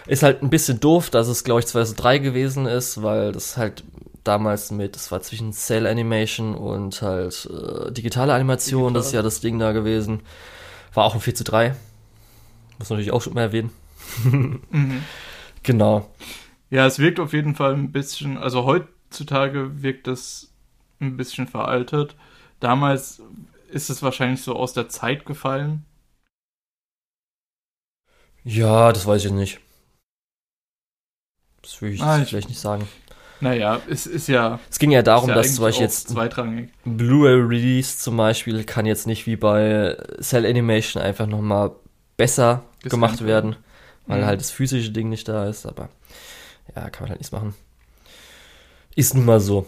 Ist halt ein bisschen doof, dass es, glaube ich, 2003 gewesen ist, weil das halt damals mit, das war zwischen Cell Animation und halt äh, digitale Animation, Digital. das ist ja das Ding da gewesen. War auch ein 4 zu 3. Muss natürlich auch schon mal erwähnen. mhm. Genau. Ja, es wirkt auf jeden Fall ein bisschen, also heutzutage wirkt das ein bisschen veraltet. Damals ist es wahrscheinlich so aus der Zeit gefallen. Ja, das weiß ich nicht. Das würde ich ah, vielleicht nicht sagen. Naja, es ist ja. Es ging ja darum, ja dass zum Beispiel jetzt zweitrangig. Blu-ray-Release zum Beispiel kann jetzt nicht wie bei Cell Animation einfach nochmal besser Gescannt gemacht werden, weil mhm. halt das physische Ding nicht da ist, aber ja, kann man halt nichts machen. Ist nun mal so.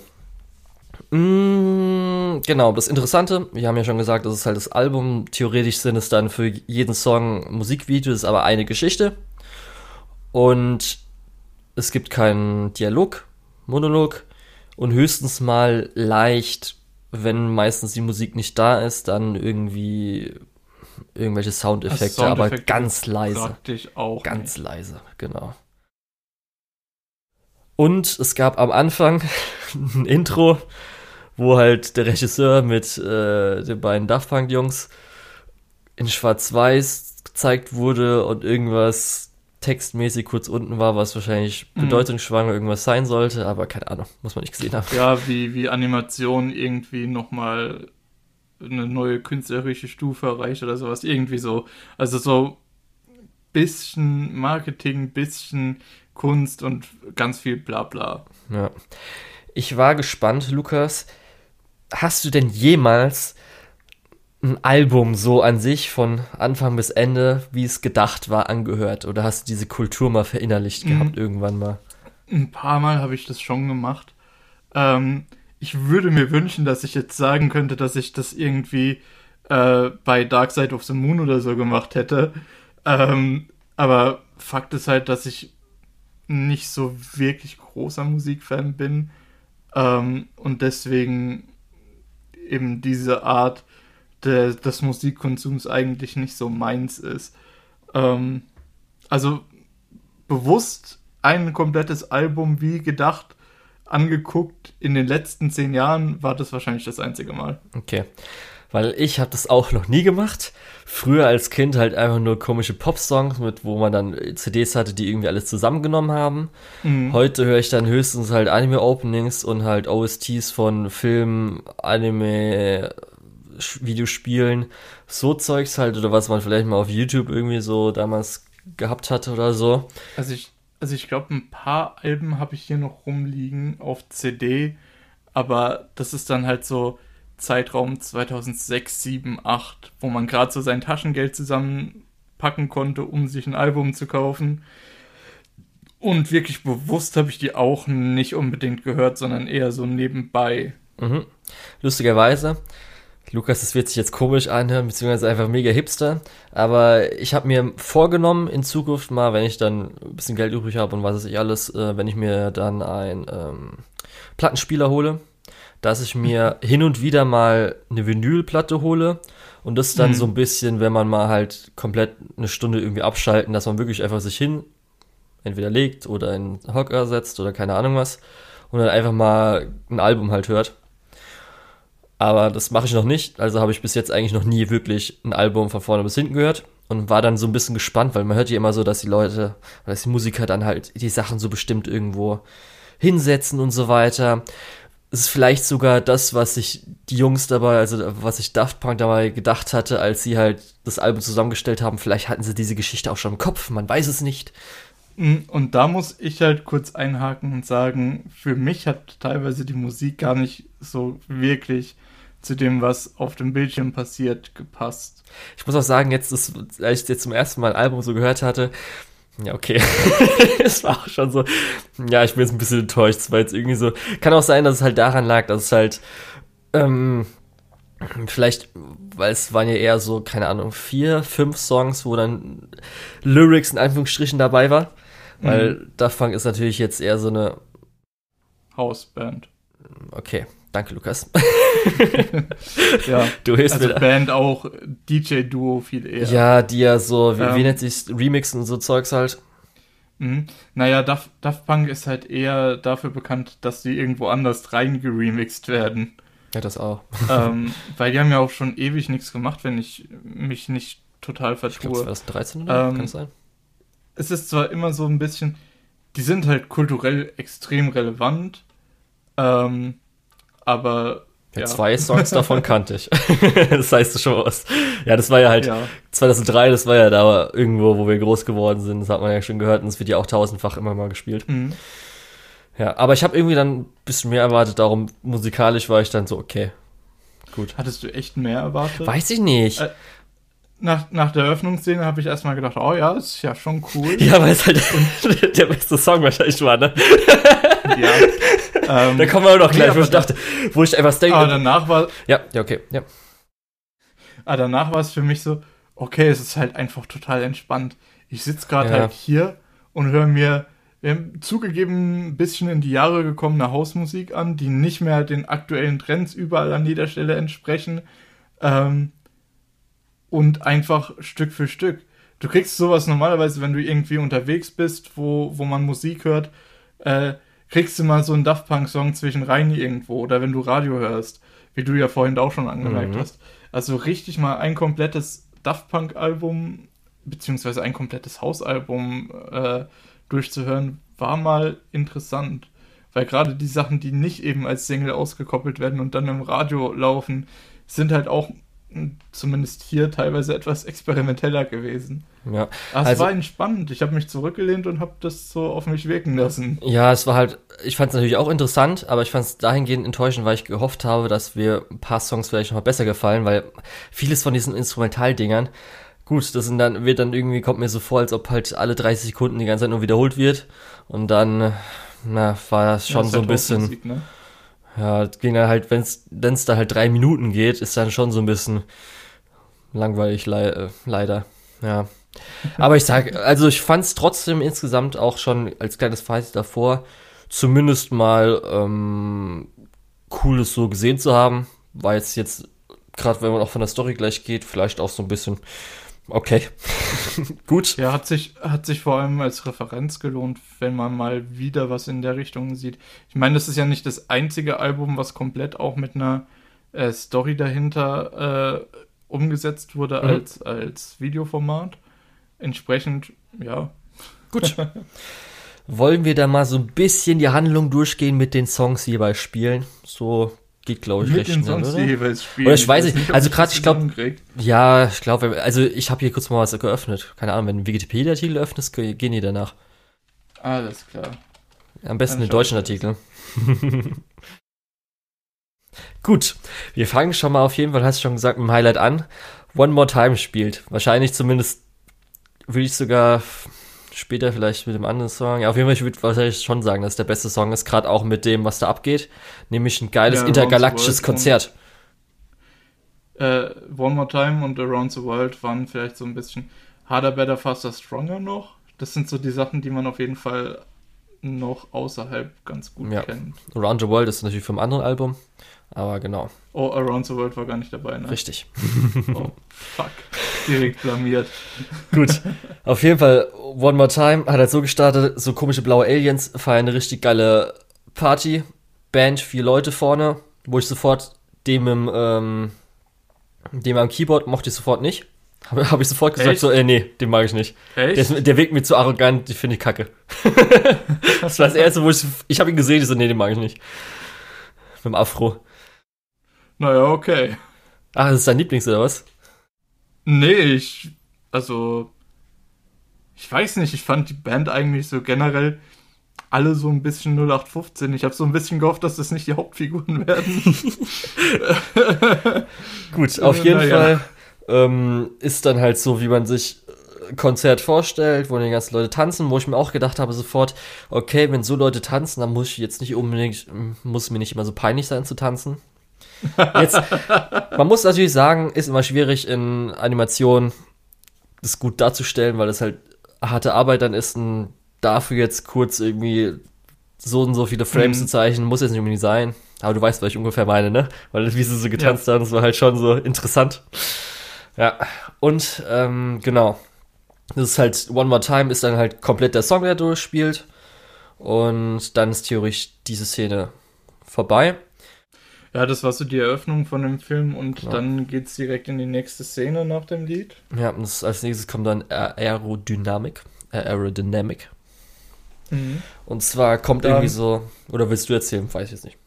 Mm, genau, das Interessante, wir haben ja schon gesagt, das ist halt das Album. Theoretisch sind es dann für jeden Song Musikvideo, das ist aber eine Geschichte. Und es gibt keinen Dialog, Monolog und höchstens mal leicht, wenn meistens die Musik nicht da ist, dann irgendwie irgendwelche Soundeffekte, Soundeffekte aber ganz leise. Ganz nicht. leise, genau. Und es gab am Anfang ein Intro, wo halt der Regisseur mit äh, den beiden Daft Punk Jungs in Schwarz-Weiß gezeigt wurde und irgendwas textmäßig kurz unten war, was wahrscheinlich mhm. bedeutungsschwanger irgendwas sein sollte, aber keine Ahnung, muss man nicht gesehen haben. Ja, wie, wie Animation irgendwie nochmal eine neue künstlerische Stufe erreicht oder sowas, irgendwie so. Also so bisschen Marketing, bisschen Kunst und ganz viel Blabla. Ja. Ich war gespannt, Lukas. Hast du denn jemals ein Album so an sich von Anfang bis Ende, wie es gedacht war, angehört? Oder hast du diese Kultur mal verinnerlicht mhm. gehabt irgendwann mal? Ein paar Mal habe ich das schon gemacht. Ähm, ich würde mir wünschen, dass ich jetzt sagen könnte, dass ich das irgendwie äh, bei Dark Side of the Moon oder so gemacht hätte. Ähm, aber Fakt ist halt, dass ich nicht so wirklich großer Musikfan bin ähm, und deswegen eben diese Art de, des Musikkonsums eigentlich nicht so meins ist. Ähm, also bewusst ein komplettes Album wie gedacht angeguckt. In den letzten zehn Jahren war das wahrscheinlich das einzige Mal. Okay. Weil ich habe das auch noch nie gemacht. Früher als Kind halt einfach nur komische Pop-Songs, mit wo man dann CDs hatte, die irgendwie alles zusammengenommen haben. Mhm. Heute höre ich dann höchstens halt Anime-Openings und halt OSTs von Filmen, Anime, Videospielen, so Zeugs halt, oder was man vielleicht mal auf YouTube irgendwie so damals gehabt hatte oder so. Also ich, also ich glaube, ein paar Alben habe ich hier noch rumliegen auf CD, aber das ist dann halt so Zeitraum 2006, 7, 8, wo man gerade so sein Taschengeld zusammenpacken konnte, um sich ein Album zu kaufen. Und wirklich bewusst habe ich die auch nicht unbedingt gehört, sondern eher so nebenbei. Mhm. Lustigerweise, Lukas, das wird sich jetzt komisch anhören, beziehungsweise einfach mega hipster, aber ich habe mir vorgenommen, in Zukunft mal, wenn ich dann ein bisschen Geld übrig habe und was weiß ich alles, äh, wenn ich mir dann einen ähm, Plattenspieler hole, dass ich mir hin und wieder mal eine Vinylplatte hole und das dann mhm. so ein bisschen, wenn man mal halt komplett eine Stunde irgendwie abschalten, dass man wirklich einfach sich hin entweder legt oder in Hocker setzt oder keine Ahnung was und dann einfach mal ein Album halt hört. Aber das mache ich noch nicht, also habe ich bis jetzt eigentlich noch nie wirklich ein Album von vorne bis hinten gehört und war dann so ein bisschen gespannt, weil man hört ja immer so, dass die Leute, dass die Musiker dann halt die Sachen so bestimmt irgendwo hinsetzen und so weiter es ist vielleicht sogar das, was sich die Jungs dabei, also was sich Daft Punk dabei gedacht hatte, als sie halt das Album zusammengestellt haben. Vielleicht hatten sie diese Geschichte auch schon im Kopf, man weiß es nicht. Mm, und da muss ich halt kurz einhaken und sagen, für mich hat teilweise die Musik gar nicht so wirklich zu dem, was auf dem Bildschirm passiert, gepasst. Ich muss auch sagen, jetzt, ist, als ich jetzt zum ersten Mal ein Album so gehört hatte, ja, okay. es war auch schon so. Ja, ich bin jetzt ein bisschen enttäuscht, weil es irgendwie so. Kann auch sein, dass es halt daran lag, dass es halt. Ähm, vielleicht, weil es waren ja eher so, keine Ahnung, vier, fünf Songs, wo dann Lyrics in Anführungsstrichen dabei war. Weil mhm. Daft Punk ist natürlich jetzt eher so eine Hausband. Okay, danke Lukas. ja, du hilfst also mir. Band auch DJ-Duo viel eher. Ja, die ja so, wie, ähm, wie nennt sich Remixen und so Zeugs halt. Mhm. Naja, Daft, Daft Punk ist halt eher dafür bekannt, dass die irgendwo anders reingeremixed werden. Ja, das auch. Ähm, weil die haben ja auch schon ewig nichts gemacht, wenn ich mich nicht total vertue. Ich glaube, 2013 oder? Ähm, Kann es sein? Es ist zwar immer so ein bisschen, die sind halt kulturell extrem relevant, ähm, aber ja. Zwei Songs davon kannte ich. das heißt schon was. Ja, das war ja halt ja. 2003, das war ja da irgendwo, wo wir groß geworden sind. Das hat man ja schon gehört und es wird ja auch tausendfach immer mal gespielt. Mhm. Ja, aber ich habe irgendwie dann ein bisschen mehr erwartet, darum musikalisch war ich dann so, okay, gut. Hattest du echt mehr erwartet? Weiß ich nicht. Äh, nach, nach der Eröffnungsszene habe ich erstmal gedacht, oh ja, ist ja schon cool. Ja, weil es halt der beste Song wahrscheinlich war, ne? ja. Ähm, da kommen wir auch noch gleich, wo ich dachte, wo ich einfach denke. Aber danach war. Ja, ja, okay, ja. Aber danach war es für mich so, okay, es ist halt einfach total entspannt. Ich sitze gerade ja. halt hier und höre mir zugegeben ein bisschen in die Jahre gekommene Hausmusik an, die nicht mehr den aktuellen Trends überall an jeder Stelle entsprechen. Ähm, und einfach Stück für Stück. Du kriegst sowas normalerweise, wenn du irgendwie unterwegs bist, wo, wo man Musik hört, äh, kriegst du mal so einen Daft Punk-Song zwischen rein irgendwo oder wenn du Radio hörst, wie du ja vorhin auch schon angemerkt mhm. hast. Also richtig mal ein komplettes Daft Punk-Album, beziehungsweise ein komplettes Hausalbum äh, durchzuhören, war mal interessant. Weil gerade die Sachen, die nicht eben als Single ausgekoppelt werden und dann im Radio laufen, sind halt auch zumindest hier teilweise etwas experimenteller gewesen. Ja. Aber es also, war entspannend. Ich habe mich zurückgelehnt und habe das so auf mich wirken lassen. Ja, es war halt, ich fand es natürlich auch interessant, aber ich fand es dahingehend enttäuschend, weil ich gehofft habe, dass wir ein paar Songs vielleicht noch mal besser gefallen, weil vieles von diesen Instrumentaldingern, gut, das sind dann, wird dann irgendwie, kommt mir so vor, als ob halt alle 30 Sekunden die ganze Zeit nur wiederholt wird. Und dann, na, war das schon ja, so ein halt bisschen. Musik, ne? Ja, ging dann halt, wenn es da halt drei Minuten geht, ist dann schon so ein bisschen langweilig, le äh, leider. Ja. Aber ich sag, also ich fand es trotzdem insgesamt auch schon als kleines Fazit davor, zumindest mal ähm, cooles so gesehen zu haben. War jetzt jetzt, gerade wenn man auch von der Story gleich geht, vielleicht auch so ein bisschen Okay. Gut. Ja, hat sich, hat sich vor allem als Referenz gelohnt, wenn man mal wieder was in der Richtung sieht. Ich meine, das ist ja nicht das einzige Album, was komplett auch mit einer äh, Story dahinter äh, umgesetzt wurde Mhm. als, als Videoformat. Entsprechend, ja. Gut. Wollen wir da mal so ein bisschen die Handlung durchgehen mit den Songs jeweils spielen? So geht, glaube ich, mit recht schnell, oder? jeweils spielen. Oder ich weiß nicht, ob also das ich glaub- zusammenkrieg. Ja, ich glaube, also ich habe hier kurz mal was geöffnet. Keine Ahnung, wenn du einen Wikipedia-Artikel öffnest, ge- gehen die danach. Alles klar. Am besten den deutschen Artikel. Gut, wir fangen schon mal auf jeden Fall, hast du schon gesagt, mit dem Highlight an. One More Time spielt. Wahrscheinlich zumindest würde ich sogar später vielleicht mit dem anderen Song. Ja, auf jeden Fall, ich würde wahrscheinlich schon sagen, dass der beste Song ist, gerade auch mit dem, was da abgeht. Nämlich ein geiles Ja, intergalaktisches Konzert. Äh, One More Time und Around the World waren vielleicht so ein bisschen Harder, Better, Faster, Stronger noch. Das sind so die Sachen, die man auf jeden Fall noch außerhalb ganz gut Ja. kennt. Around the World ist natürlich vom anderen Album. Aber genau, Oh, Around the World war gar nicht dabei, ne? richtig. Oh, fuck. Direkt blamiert. Gut. Auf jeden Fall, One More Time hat halt so gestartet, so komische blaue Aliens feiern eine richtig geile Party. Band, vier Leute vorne, wo ich sofort dem im, ähm, dem am Keyboard mochte ich sofort nicht. Habe hab ich sofort gesagt, Echt? so, äh, nee, den mag ich nicht. Der, Echt? ist, der wirkt mir zu arrogant, die finde ich kacke. das war das erste, wo ich, ich habe ihn gesehen, ich so, nee, den mag ich nicht. Mit dem Afro. Naja, okay. Ach, das ist dein Lieblings, oder was? Nee, ich. Also. Ich weiß nicht, ich fand die Band eigentlich so generell alle so ein bisschen 0815. Ich habe so ein bisschen gehofft, dass das nicht die Hauptfiguren werden. Gut, auf jeden naja. Fall ähm, ist dann halt so, wie man sich äh, Konzert vorstellt, wo die ganzen Leute tanzen, wo ich mir auch gedacht habe sofort, okay, wenn so Leute tanzen, dann muss ich jetzt nicht unbedingt, m, muss mir nicht immer so peinlich sein zu tanzen. Jetzt, man muss natürlich sagen, ist immer schwierig in Animationen das gut darzustellen, weil es halt harte Arbeit dann ist und dafür jetzt kurz irgendwie so und so viele Frames Mhm. zu zeichnen, muss jetzt nicht unbedingt sein. Aber du weißt, was ich ungefähr meine, ne? Weil wie sie so getanzt haben, das war halt schon so interessant. Ja, und ähm, genau. Das ist halt One More Time ist dann halt komplett der Song, der durchspielt. Und dann ist theoretisch diese Szene vorbei. ja, das war so die Eröffnung von dem Film und Ja. dann geht's direkt in die nächste Szene nach dem Lied. Ja, und das, als nächstes kommt dann Aer- Aerodynamik. Aerodynamic. Und zwar kommt Dann- irgendwie so, oder willst du erzählen? Weiß ich jetzt nicht.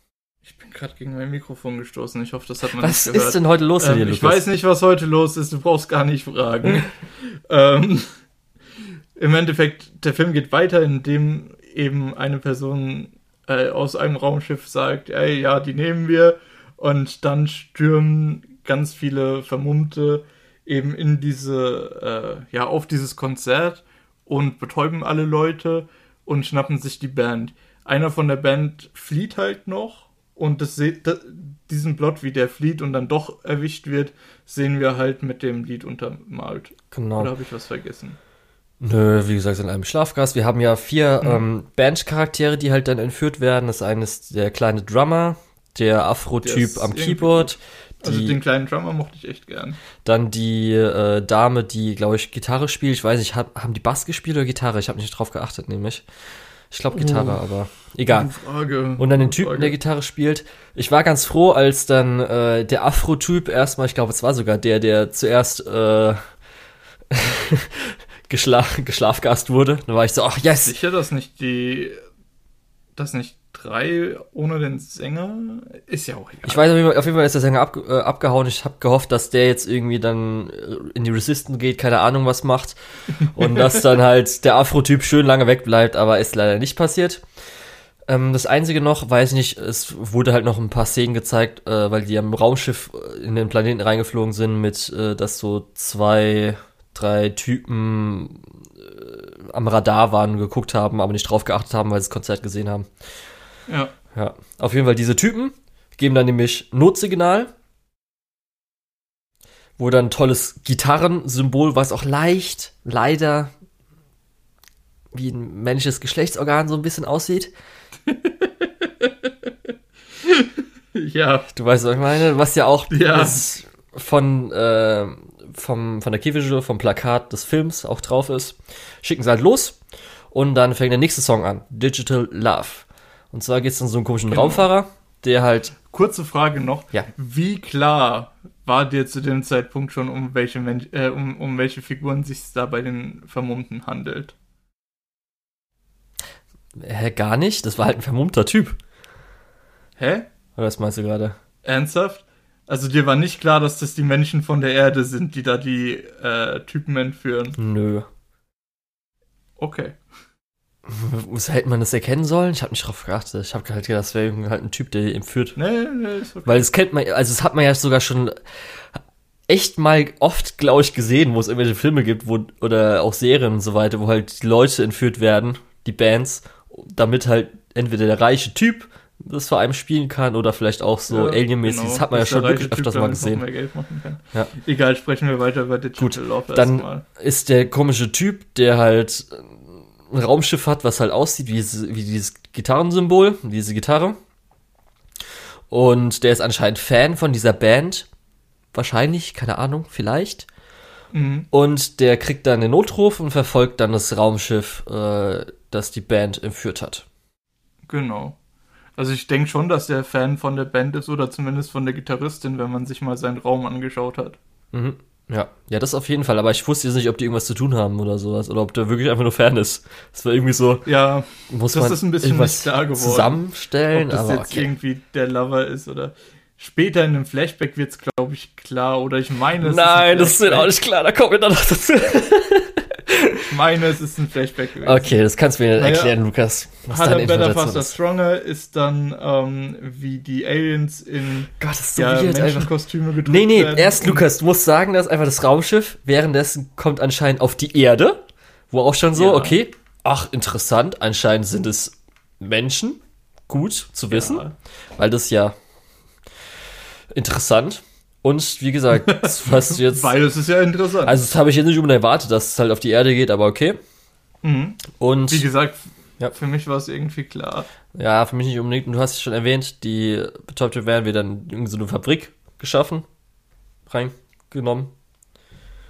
Ich bin gerade gegen mein Mikrofon gestoßen. Ich hoffe, das hat man Was nicht gehört. ist denn heute los mit dir, Ähm, ich Lukas? weiß nicht, was heute los ist. Du brauchst gar nicht fragen. ähm, Im Endeffekt, der Film geht weiter, indem eben eine Person äh, aus einem Raumschiff sagt, ey, ja, die nehmen wir. Und dann stürmen ganz viele Vermummte eben in diese, äh, ja, auf dieses Konzert und betäuben alle Leute und schnappen sich die Band. Einer von der Band flieht halt noch und das se da, diesen Plot, wie der flieht und dann doch erwischt wird, sehen wir halt mit dem Lied untermalt. Genau. Oder habe ich was vergessen? Nö, wie gesagt, in einem Schlafgast. Wir haben ja vier Mhm. ähm, Bandcharaktere, die halt dann entführt werden. Das eine ist der kleine Drummer, der Afro-Typ am Keyboard, Also die, den kleinen Drummer mochte ich echt gern. dann die äh, Dame, die, glaube ich, Gitarre spielt. Ich weiß nicht, hab, haben die Bass gespielt oder Gitarre? Ich habe nicht drauf geachtet, nämlich. Ich glaube Gitarre, Oh. aber egal. Frage. Und dann den Typen, Frage. der Gitarre spielt. Ich war ganz froh, als dann äh, der Afro-Typ erstmal, ich glaube, es war sogar der, der zuerst äh, geschla geschlafgast wurde. Da war ich so, ach yes! Sicher, dass nicht die. Dass nicht drei ohne den Sänger. Ist ja auch egal. Ich weiß auf jeden Fall, auf jeden Fall ist der Sänger ab, äh, abgehauen. Ich habe gehofft, dass der jetzt irgendwie dann äh, in die Resistance geht, keine Ahnung was macht. Und dass dann halt der Afro-Typ schön lange wegbleibt, aber ist leider nicht passiert. Ähm, das Einzige noch, weiß nicht, es wurde halt noch ein paar Szenen gezeigt, äh, weil die am Raumschiff äh, in den Planeten reingeflogen sind, mit, äh, dass so zwei, drei Typen äh, am Radar waren, geguckt haben, aber nicht drauf geachtet haben, weil sie das Konzert gesehen haben. Ja. Ja, auf jeden Fall diese Typen geben dann nämlich Notsignal, wo dann ein tolles Gitarrensymbol, was auch leicht, leider wie ein männliches Geschlechtsorgan so ein bisschen aussieht. Ja. Du weißt, was ich meine, was ja auch Ja. von äh, vom, von der Keyvisual, vom Plakat des Films auch drauf ist, schicken sie halt los und dann fängt der nächste Song an, Digital Love. Und zwar geht es dann so einen komischen Genau. Raumfahrer, der halt, Kurze Frage noch. Ja. Wie klar war dir zu dem Zeitpunkt schon, um welche, Mensch, äh, um, um welche Figuren sich da bei den Vermummten handelt? hä, gar nicht, das war halt ein vermummter Typ. Hä? Oder was meinst du gerade? Ernsthaft? Also dir war nicht klar, dass das die Menschen von der Erde sind, die da die äh, Typen entführen? Nö. Okay. Was hätte man das erkennen sollen? Ich habe nicht drauf geachtet. Ich habe halt gedacht, das wäre halt ein Typ, der entführt. Nee, nee, ist okay. Weil es kennt man, also es hat man ja sogar schon echt mal oft, glaube ich, gesehen, wo es irgendwelche Filme gibt, wo, oder auch Serien und so weiter, wo halt die Leute entführt werden, die Bands, damit halt entweder der reiche Typ das vor einem spielen kann oder vielleicht auch so Ja, Alien-mäßig. genau. Das hat man ja schon wirklich Typ öfters mal gesehen. Ja. Egal, sprechen wir weiter über Digital Gut, Love dann- erstmal. Ist der komische Typ, der halt ein Raumschiff hat, was halt aussieht wie, wie dieses Gitarrensymbol, diese Gitarre. Und der ist anscheinend Fan von dieser Band. Wahrscheinlich, keine Ahnung, vielleicht. Mhm. Und der kriegt dann den Notruf und verfolgt dann das Raumschiff, äh, das die Band entführt hat. Genau. Also ich denke schon, dass der Fan von der Band ist oder zumindest von der Gitarristin, wenn man sich mal seinen Raum angeschaut hat. Mhm. Ja. ja, das auf jeden Fall. Aber ich wusste jetzt nicht, ob die irgendwas zu tun haben oder sowas. Oder ob der wirklich einfach nur Fan ist. Das war irgendwie so, Ja, muss Das man ist ein bisschen nicht klar geworden. zusammenstellen. ob das aber jetzt okay. irgendwie der Lover ist oder später in einem Flashback wird es, glaube ich, klar. Oder ich meine, es Nein, ist das ist mir auch nicht klar. Da kommt mir dann noch dazu. Ich meine, es ist ein Flashback gewesen. Okay, das kannst du mir Naja, erklären, Lukas. Was Harder, Better, Faster, ist. Stronger ist dann, ähm, wie die Aliens in Gott, das ist so ja. Menschenkostüme gedrückt Nee, nee, erst Lukas, du musst sagen, dass einfach das Raumschiff währenddessen kommt anscheinend auf die Erde, wo auch schon so, Ja. okay, ach, interessant, anscheinend sind es Menschen, gut zu wissen, Ja. weil das ja interessant und wie gesagt, du jetzt, Weil es ist ja interessant. also das habe ich jetzt nicht unbedingt erwartet, dass es halt auf die Erde geht, aber okay. mhm. Und Wie gesagt, Ja. für mich war es irgendwie klar. Ja, für mich nicht unbedingt. Und du hast es schon erwähnt, die Betäubte werden wieder in irgendeine so eine Fabrik geschaffen, reingenommen.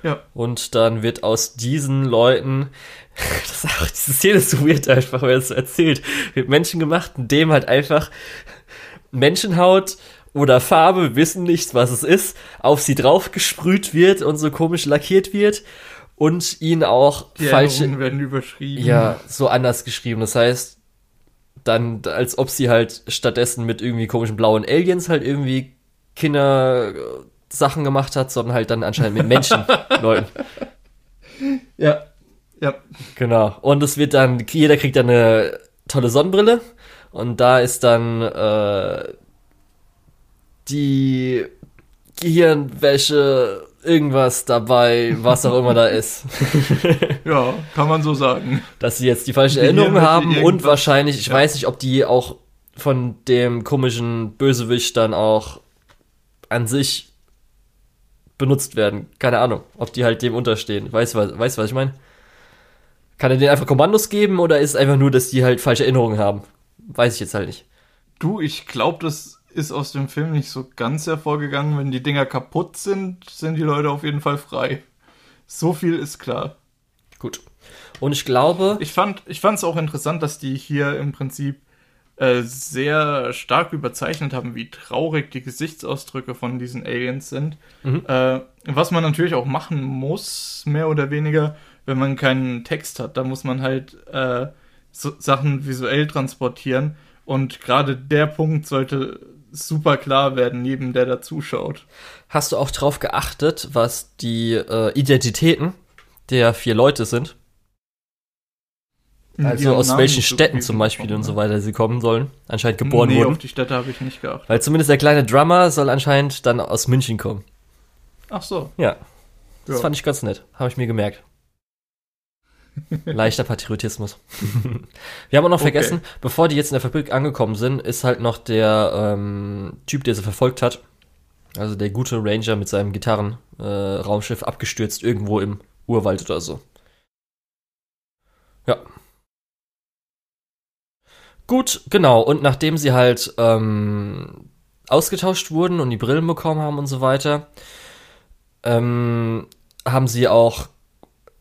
Ja. Und dann wird aus diesen Leuten, das ist auch, diese Szene ist so weird einfach, wenn es so erzählt, wird Menschen gemacht, indem halt einfach Menschenhaut oder Farbe, wissen nicht, was es ist, auf sie drauf gesprüht wird und so komisch lackiert wird und ihnen auch Die falsche, Erinnerungen werden überschrieben. ja, so anders geschrieben. Das heißt, dann, als ob sie halt stattdessen mit irgendwie komischen blauen Aliens halt irgendwie Kinder-Sachen gemacht hat, sondern halt dann anscheinend mit Menschen, Leuten. Ja. Ja. Genau. Und es wird dann, jeder kriegt dann eine tolle Sonnenbrille. Und da ist dann äh, die Gehirnwäsche, irgendwas dabei, was auch immer da ist. Ja, kann man so sagen. dass sie jetzt die falsche Gehirn Erinnerung hat haben und wahrscheinlich, ich Ja. weiß nicht, ob die auch von dem komischen Bösewicht dann auch an sich benutzt werden. Keine Ahnung, ob die halt dem unterstehen. Weißt du, du, was ich meine? Kann er denen einfach Kommandos geben oder ist es einfach nur, dass die halt falsche Erinnerungen haben? Weiß ich jetzt halt nicht. Du, ich glaube, das ist aus dem Film nicht so ganz hervorgegangen. Wenn die Dinger kaputt sind, sind die Leute auf jeden Fall frei. So viel ist klar. Gut. Und ich glaube, Ich fand ich es auch interessant, dass die hier im Prinzip äh, sehr stark überzeichnet haben, wie traurig die Gesichtsausdrücke von diesen Aliens sind. Mhm. Äh, was man natürlich auch machen muss, mehr oder weniger, wenn man keinen Text hat. Da muss man halt äh, so Sachen visuell transportieren. Und gerade der Punkt sollte super klar werden, jedem, der da zuschaut. hast du auch drauf geachtet, was die äh, Identitäten der vier Leute sind? Also aus Namen welchen Städten zum Beispiel gesprochen und so weiter sie kommen sollen. Anscheinend geboren nee, wurden. auf die Städte habe ich nicht geachtet. Weil zumindest der kleine Drummer soll anscheinend dann aus München kommen. Ach so. Ja. Das Ja. fand ich ganz nett. Habe ich mir gemerkt. Leichter Patriotismus. Wir haben auch noch Okay. vergessen, bevor die jetzt in der Fabrik angekommen sind, ist halt noch der ähm, Typ, der sie verfolgt hat. Also der gute Ranger mit seinem Gitarrenraumschiff äh, abgestürzt irgendwo im Urwald oder so. Ja. Gut, genau. Und nachdem sie halt ähm, ausgetauscht wurden und die Brillen bekommen haben und so weiter, ähm, haben sie auch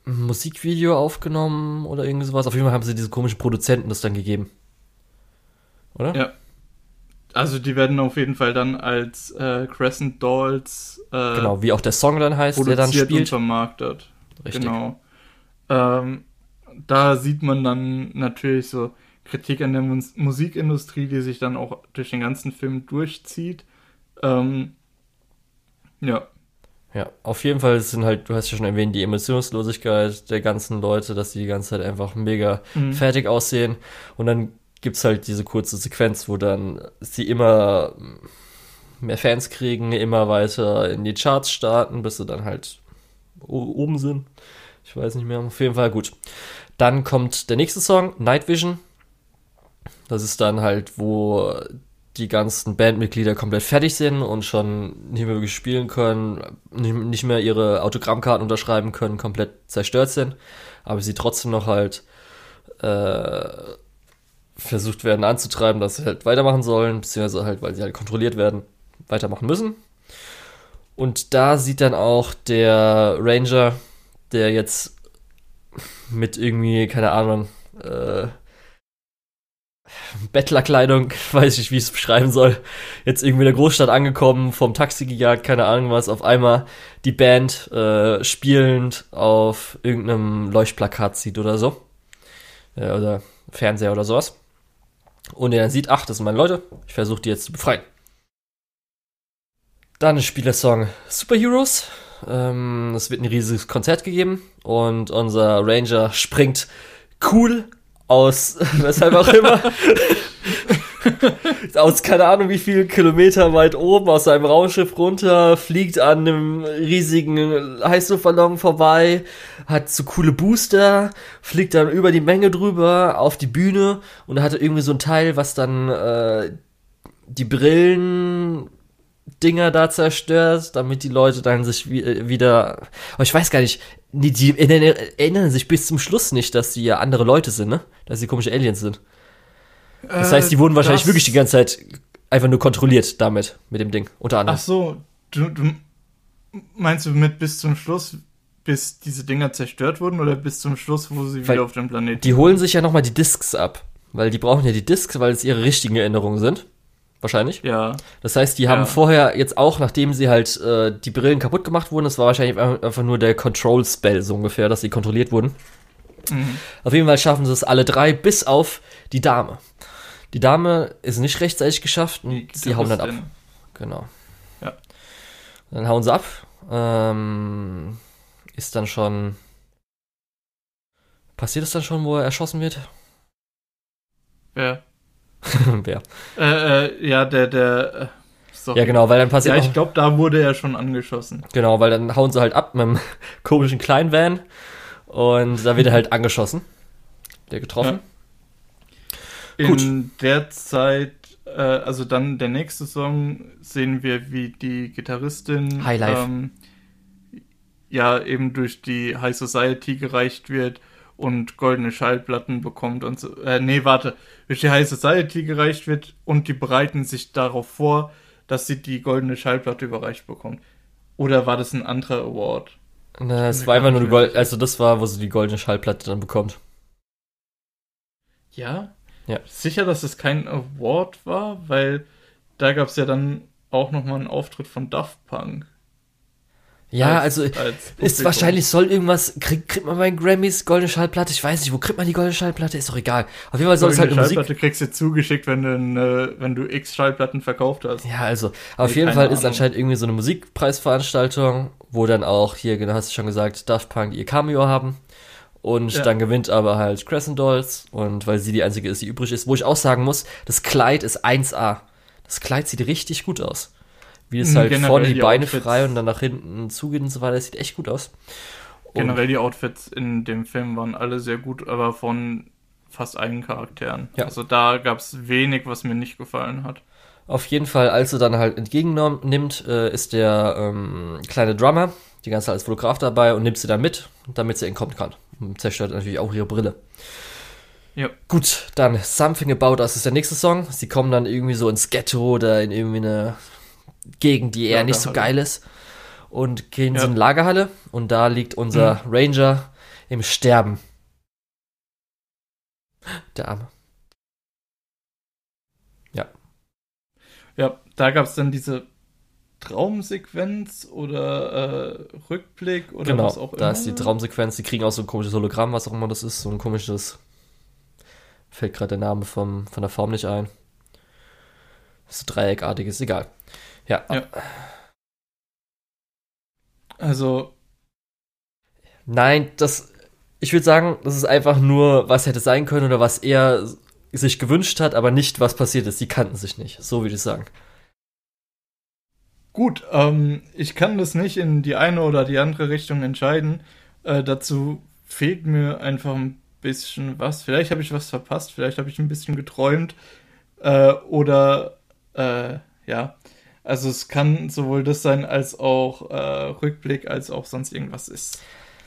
ein Musikvideo aufgenommen oder irgendwie sowas. Auf jeden Fall haben sie diese komischen Produzenten das dann gegeben. Oder? Ja. Also die werden auf jeden Fall dann als äh, Crescent Dolls äh, genau wie auch der Song dann heißt, der dann spielt und vermarktet. Richtig. Genau. Ähm, da sieht man dann natürlich so Kritik an der Mus Musikindustrie, die sich dann auch durch den ganzen Film durchzieht. Ähm, ja. Ja, auf jeden Fall sind halt, du hast ja schon erwähnt, die Emotionslosigkeit der ganzen Leute, dass die die ganze Zeit einfach mega mhm. fertig aussehen. Und dann gibt's halt diese kurze Sequenz, wo dann sie immer mehr Fans kriegen, immer weiter in die Charts starten, bis sie dann halt oben sind. Ich weiß nicht mehr. Auf jeden Fall gut. Dann kommt der nächste Song, Night Vision. Das ist dann halt, wo die ganzen Bandmitglieder komplett fertig sind und schon nicht mehr wirklich spielen können, nicht mehr ihre Autogrammkarten unterschreiben können, komplett zerstört sind, aber sie trotzdem noch halt äh, versucht werden anzutreiben, dass sie halt weitermachen sollen, beziehungsweise halt, weil sie halt kontrolliert werden, weitermachen müssen. Und da sieht dann auch der Ranger, der jetzt mit irgendwie, keine Ahnung, äh, Bettlerkleidung, weiß ich, wie ich es beschreiben soll, jetzt irgendwie in der Großstadt angekommen, vom Taxi gejagt, keine Ahnung was, auf einmal die Band äh, spielend auf irgendeinem Leuchtplakat sieht oder so. Äh, oder Fernseher oder sowas. Und er dann sieht, ach, das sind meine Leute, ich versuche die jetzt zu befreien. Dann spielt der Song Superheroes. Ähm, es wird ein riesiges Konzert gegeben und unser Ranger springt cool aus, weshalb auch immer, aus keine Ahnung wie viel Kilometer weit oben aus seinem Raumschiff runter, fliegt an einem riesigen Heißluftballon vorbei, hat so coole Booster, fliegt dann über die Menge drüber auf die Bühne und hatte irgendwie so ein Teil, was dann äh, die Brillen Dinger da zerstört, damit die Leute dann sich äh, wieder. Aber ich weiß gar nicht, die, die erinnern sich bis zum Schluss nicht, dass sie ja andere Leute sind, ne? Dass sie komische Aliens sind. Das äh, heißt, die wurden wahrscheinlich wirklich die ganze Zeit einfach nur kontrolliert damit, mit dem Ding, unter anderem. Ach so, du, du meinst du mit bis zum Schluss, bis diese Dinger zerstört wurden oder bis zum Schluss, wo sie weil wieder auf dem Planeten Die holen sich ja nochmal die Discs ab, weil die brauchen ja die Discs, weil es ihre richtigen Erinnerungen sind wahrscheinlich. Ja. Das heißt, die haben vorher jetzt auch, nachdem sie halt äh, die Brillen kaputt gemacht wurden, das war wahrscheinlich einfach nur der Control-Spell so ungefähr, dass sie kontrolliert wurden. Mhm. Auf jeden Fall schaffen sie es alle drei, bis auf die Dame. Die Dame ist nicht rechtzeitig geschafft und sie hauen dann ab. Denn? Genau. Ja. Dann hauen sie ab. Ähm, ist dann schon. Passiert es dann schon, wo er erschossen wird? Ja. Wer? Äh, äh, ja, der, der. Äh, sorry. Ja, genau, weil dann passiert. Ja, ich glaube, da wurde er schon angeschossen. Genau, weil dann hauen sie halt ab mit einem komischen kleinen Van und da wird er halt angeschossen. Der getroffen. Ja. Gut. In der Zeit, äh, also dann der nächste Song, sehen wir, wie die Gitarristin. Highlife. Ähm, ja, eben durch die High Society gereicht wird und goldene Schallplatten bekommt und so. Äh, nee, warte. Durch die High Society gereicht wird und die bereiten sich darauf vor, dass sie die goldene Schallplatte überreicht bekommt. Oder war das ein anderer Award? Na, es war einfach nur die Gold, also das war, wo sie die goldene Schallplatte dann bekommt. Ja? Ja. Sicher, dass es kein Award war, weil da gab es ja dann auch nochmal einen Auftritt von Daft Punk. Ja, als, also als ist wahrscheinlich soll irgendwas, kriegt, kriegt man bei den Grammys goldene Schallplatte? Ich weiß nicht, wo kriegt man die goldene Schallplatte? Ist doch egal. Auf jeden Fall soll es halt Schallplatte Musik kriegst du zugeschickt, wenn du, äh, wenn du x Schallplatten verkauft hast. Ja, also auf jeden Fall Ahnung. ist anscheinend irgendwie so eine Musikpreisveranstaltung, wo dann auch hier, genau hast du schon gesagt, Daft Punk ihr Cameo haben. Und ja. dann gewinnt aber halt Crescent Dolls und weil sie die einzige ist, die übrig ist, wo ich auch sagen muss, das Kleid ist 1A. Das Kleid sieht richtig gut aus. Wie es halt Generell vorne die, die Beine Outfits. frei und dann nach hinten zugeht und so weiter. Das sieht echt gut aus. Und Generell die Outfits in dem Film waren alle sehr gut, aber von fast allen Charakteren. Ja. Also da gab es wenig, was mir nicht gefallen hat. Auf jeden Fall, als er dann halt entgegennimmt, äh, ist der ähm, kleine Drummer die ganze Zeit als Fotograf dabei und nimmt sie dann mit, damit sie entkommen kann. Und zerstört natürlich auch ihre Brille. Ja. Gut, dann Something About Us ist der nächste Song. Sie kommen dann irgendwie so ins Ghetto oder in irgendwie eine Gegend, die eher ja, nicht so geil ist. und gehen Ja. in die Lagerhalle und da liegt unser Ranger im Sterben. Der Arme. Ja, da gab es dann diese Traumsequenz oder äh, Rückblick oder genau, was auch immer. da ist die Traumsequenz, die kriegen auch so ein komisches Hologramm, was auch immer das ist, so ein komisches, fällt gerade der Name vom, von der Form nicht ein. So dreieckartiges, egal. Ja, Ja. Also, nein, das, ich würde sagen, das ist einfach nur, was hätte sein können oder was er sich gewünscht hat, aber nicht, was passiert ist. Die kannten sich nicht, so würde ich sagen. gut, ähm, ich kann das nicht in die eine oder die andere Richtung entscheiden. Äh, dazu fehlt mir einfach ein bisschen was. Vielleicht habe ich was verpasst, vielleicht habe ich ein bisschen geträumt. Äh, oder, äh, ja. Also es kann sowohl das sein, als auch äh, Rückblick, als auch sonst irgendwas ist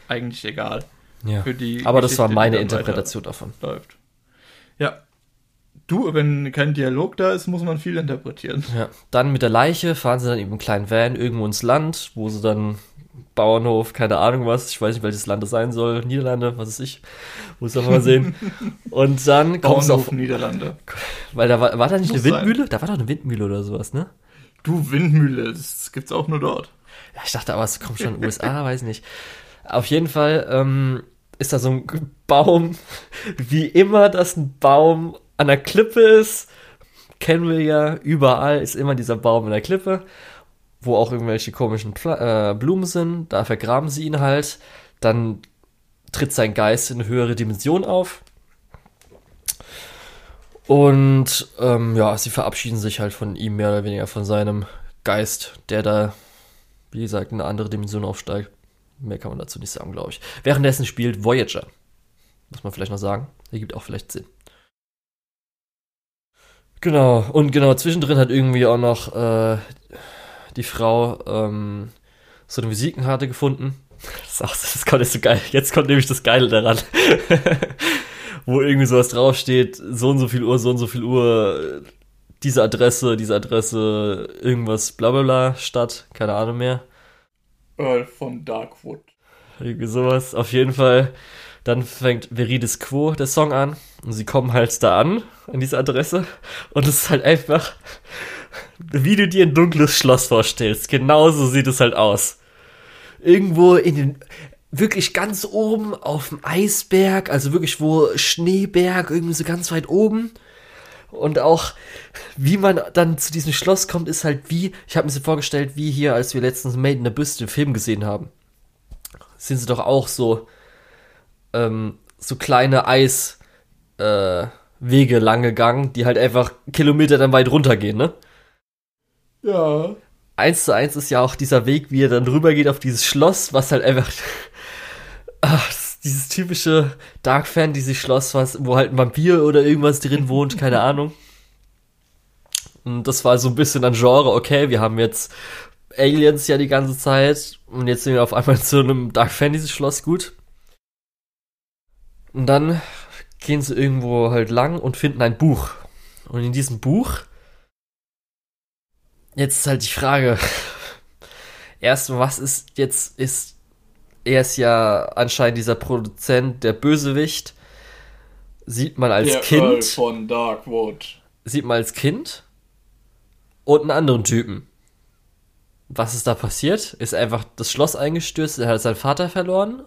eigentlich egal. Ja. Für die Aber das war Geschichte, meine Interpretation davon. läuft. Ja. Du, wenn kein Dialog da ist, muss man viel interpretieren. Ja. Dann mit der Leiche fahren sie dann eben einen kleinen Van irgendwo ins Land, wo sie dann Bauernhof, keine Ahnung was, ich weiß nicht, welches Land das sein soll, Niederlande, was weiß ich, muss man mal sehen. Und dann kommen sie auf, Niederlande. weil da war, war da nicht Muss eine sein. Windmühle? Da war doch eine Windmühle oder sowas, ne? Du, Windmühle, das gibt's auch nur dort. Ja, ich dachte, aber es kommt schon in den USA, weiß nicht. Auf jeden Fall ähm, ist da so ein Baum, wie immer, dass ein Baum an der Klippe ist. Kennen wir ja, überall ist immer dieser Baum an der Klippe, wo auch irgendwelche komischen Pla äh, Blumen sind. Da vergraben sie ihn halt. Dann tritt sein Geist in eine höhere Dimension auf. Und ähm, ja, sie verabschieden sich halt von ihm mehr oder weniger von seinem Geist, der da, wie gesagt, in eine andere Dimension aufsteigt. Mehr kann man dazu nicht sagen, glaube ich. Währenddessen spielt Voyager. Muss man vielleicht noch sagen. Ergibt auch vielleicht Sinn. Genau, und genau, zwischendrin hat irgendwie auch noch äh, die Frau ähm, so eine Visitenkarte gefunden. Das, ist auch, das kommt jetzt so geil. Jetzt kommt nämlich das Geile daran. Wo irgendwie sowas draufsteht, so und so viel Uhr, so und so viel Uhr, diese Adresse, diese Adresse, irgendwas bla bla bla, Stadt, keine Ahnung mehr. Earl von Darkwood. Irgendwie sowas. Auf jeden Fall. Dann fängt Veridis Quo der Song an. Und sie kommen halt da an, an diese Adresse. Und es ist halt einfach, wie du dir ein dunkles Schloss vorstellst. Genauso sieht es halt aus. Irgendwo in den, wirklich ganz oben auf dem Eisberg, also wirklich wo Schneeberg, irgendwie so ganz weit oben. Und auch, wie man dann zu diesem Schloss kommt, ist halt wie, ich habe mir so vorgestellt, wie hier, als wir letztens Made in the Abyss den Film gesehen haben. Sind sie doch auch so, ähm, so kleine Eiswege äh, Wege lang gegangen, die halt einfach Kilometer dann weit runtergehen, ne? Ja. Eins zu eins ist ja auch dieser Weg, wie er dann rüber geht auf dieses Schloss, was halt einfach ach, dieses typische Dark Fantasy Schloss, was wo halt ein Vampir oder irgendwas drin wohnt, keine Ahnung. Und das war so ein bisschen ein Genre, okay, wir haben jetzt Aliens ja die ganze Zeit und jetzt sind wir auf einmal zu einem Dark Fantasy Schloss gut. Und dann gehen sie irgendwo halt lang und finden ein Buch. Und in diesem Buch Jetzt ist halt die Frage. Erst, was ist jetzt, ist, er ist ja anscheinend dieser Produzent, der Bösewicht. Sieht man als der Kind, Earl von Darkwood. sieht man als Kind und einen anderen Typen. Was ist da passiert? Ist einfach das Schloss eingestürzt, er hat seinen Vater verloren?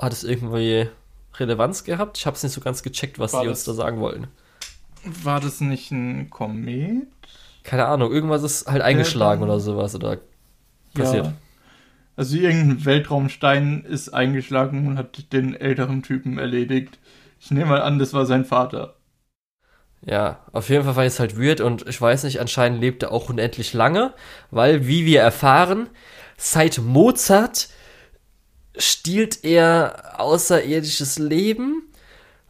Hat es irgendwie Relevanz gehabt? Ich habe es nicht so ganz gecheckt, was War die uns da sagen wollten. War das nicht ein Komet? Keine Ahnung, irgendwas ist halt eingeschlagen dann- oder sowas oder passiert. Ja. Also irgendein Weltraumstein ist eingeschlagen und hat den älteren Typen erledigt. Ich nehme mal an, das war sein Vater. Ja, auf jeden Fall ich es halt weird und ich weiß nicht, anscheinend lebt er auch unendlich lange, weil, wie wir erfahren, seit Mozart stiehlt er außerirdisches Leben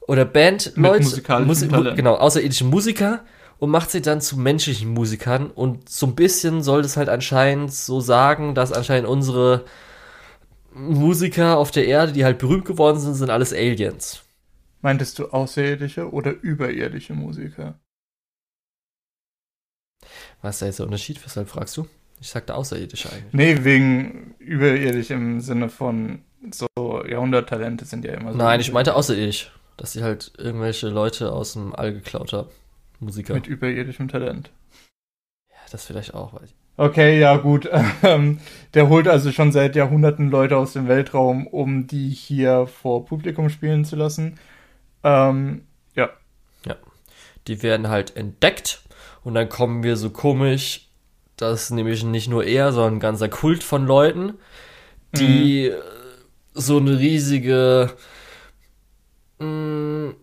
oder Bandleute, Talent. genau, außerirdische Musiker und macht sie dann zu menschlichen Musikern und so ein bisschen soll das halt anscheinend so sagen, dass anscheinend unsere Musiker auf der Erde, die halt berühmt geworden sind, sind alles Aliens. Meintest du außerirdische oder überirdische Musiker? Was ist da jetzt der Unterschied? Weshalb fragst du? Ich sagte außerirdisch eigentlich. Nee, wegen überirdisch im Sinne von so Jahrhunderttalente sind ja immer so. Nein, ich meinte außerirdisch. Dass sie halt irgendwelche Leute aus dem All geklaut haben. Musiker. Mit überirdischem Talent. ja, das vielleicht auch. Weiß ich. Okay, ja gut. Ähm, der holt also schon seit Jahrhunderten Leute aus dem Weltraum, um die hier vor Publikum spielen zu lassen. Ähm, ja. Die werden halt entdeckt. Und dann kommen wir so komisch, dass nämlich nicht nur er, sondern ein ganzer Kult von Leuten, die äh, so eine riesige mh,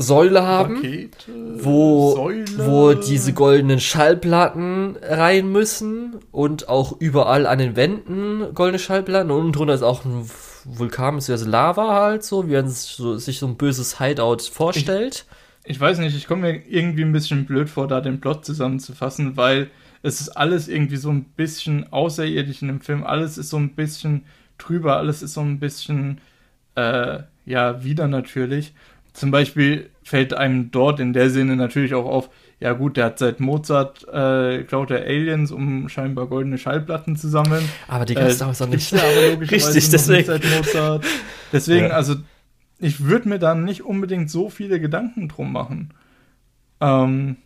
Säule haben. Rakete, wo, Säule. wo diese goldenen Schallplatten rein müssen und auch überall an den Wänden goldene Schallplatten und unten drunter ist auch ein Vulkan, beziehungsweise Lava halt so, wie man sich so, ein böses Hideout vorstellt. Ich weiß nicht, ich komme mir irgendwie ein bisschen blöd vor, da den Plot zusammenzufassen, weil es ist alles irgendwie so ein bisschen außerirdisch in dem Film. Alles ist so ein bisschen drüber, alles ist so ein bisschen, äh, ja, wieder natürlich. Zum Beispiel fällt einem dort in der Sinne natürlich auch auf, ja gut, der hat seit Mozart, äh, klaut er Aliens, um scheinbar goldene Schallplatten zu sammeln. Aber die Äh, gibt's damals noch nicht. Richtig, deswegen. nicht Seit Mozart. Deswegen, Ja. also, ich würde mir da nicht unbedingt so viele Gedanken drum machen. Ähm,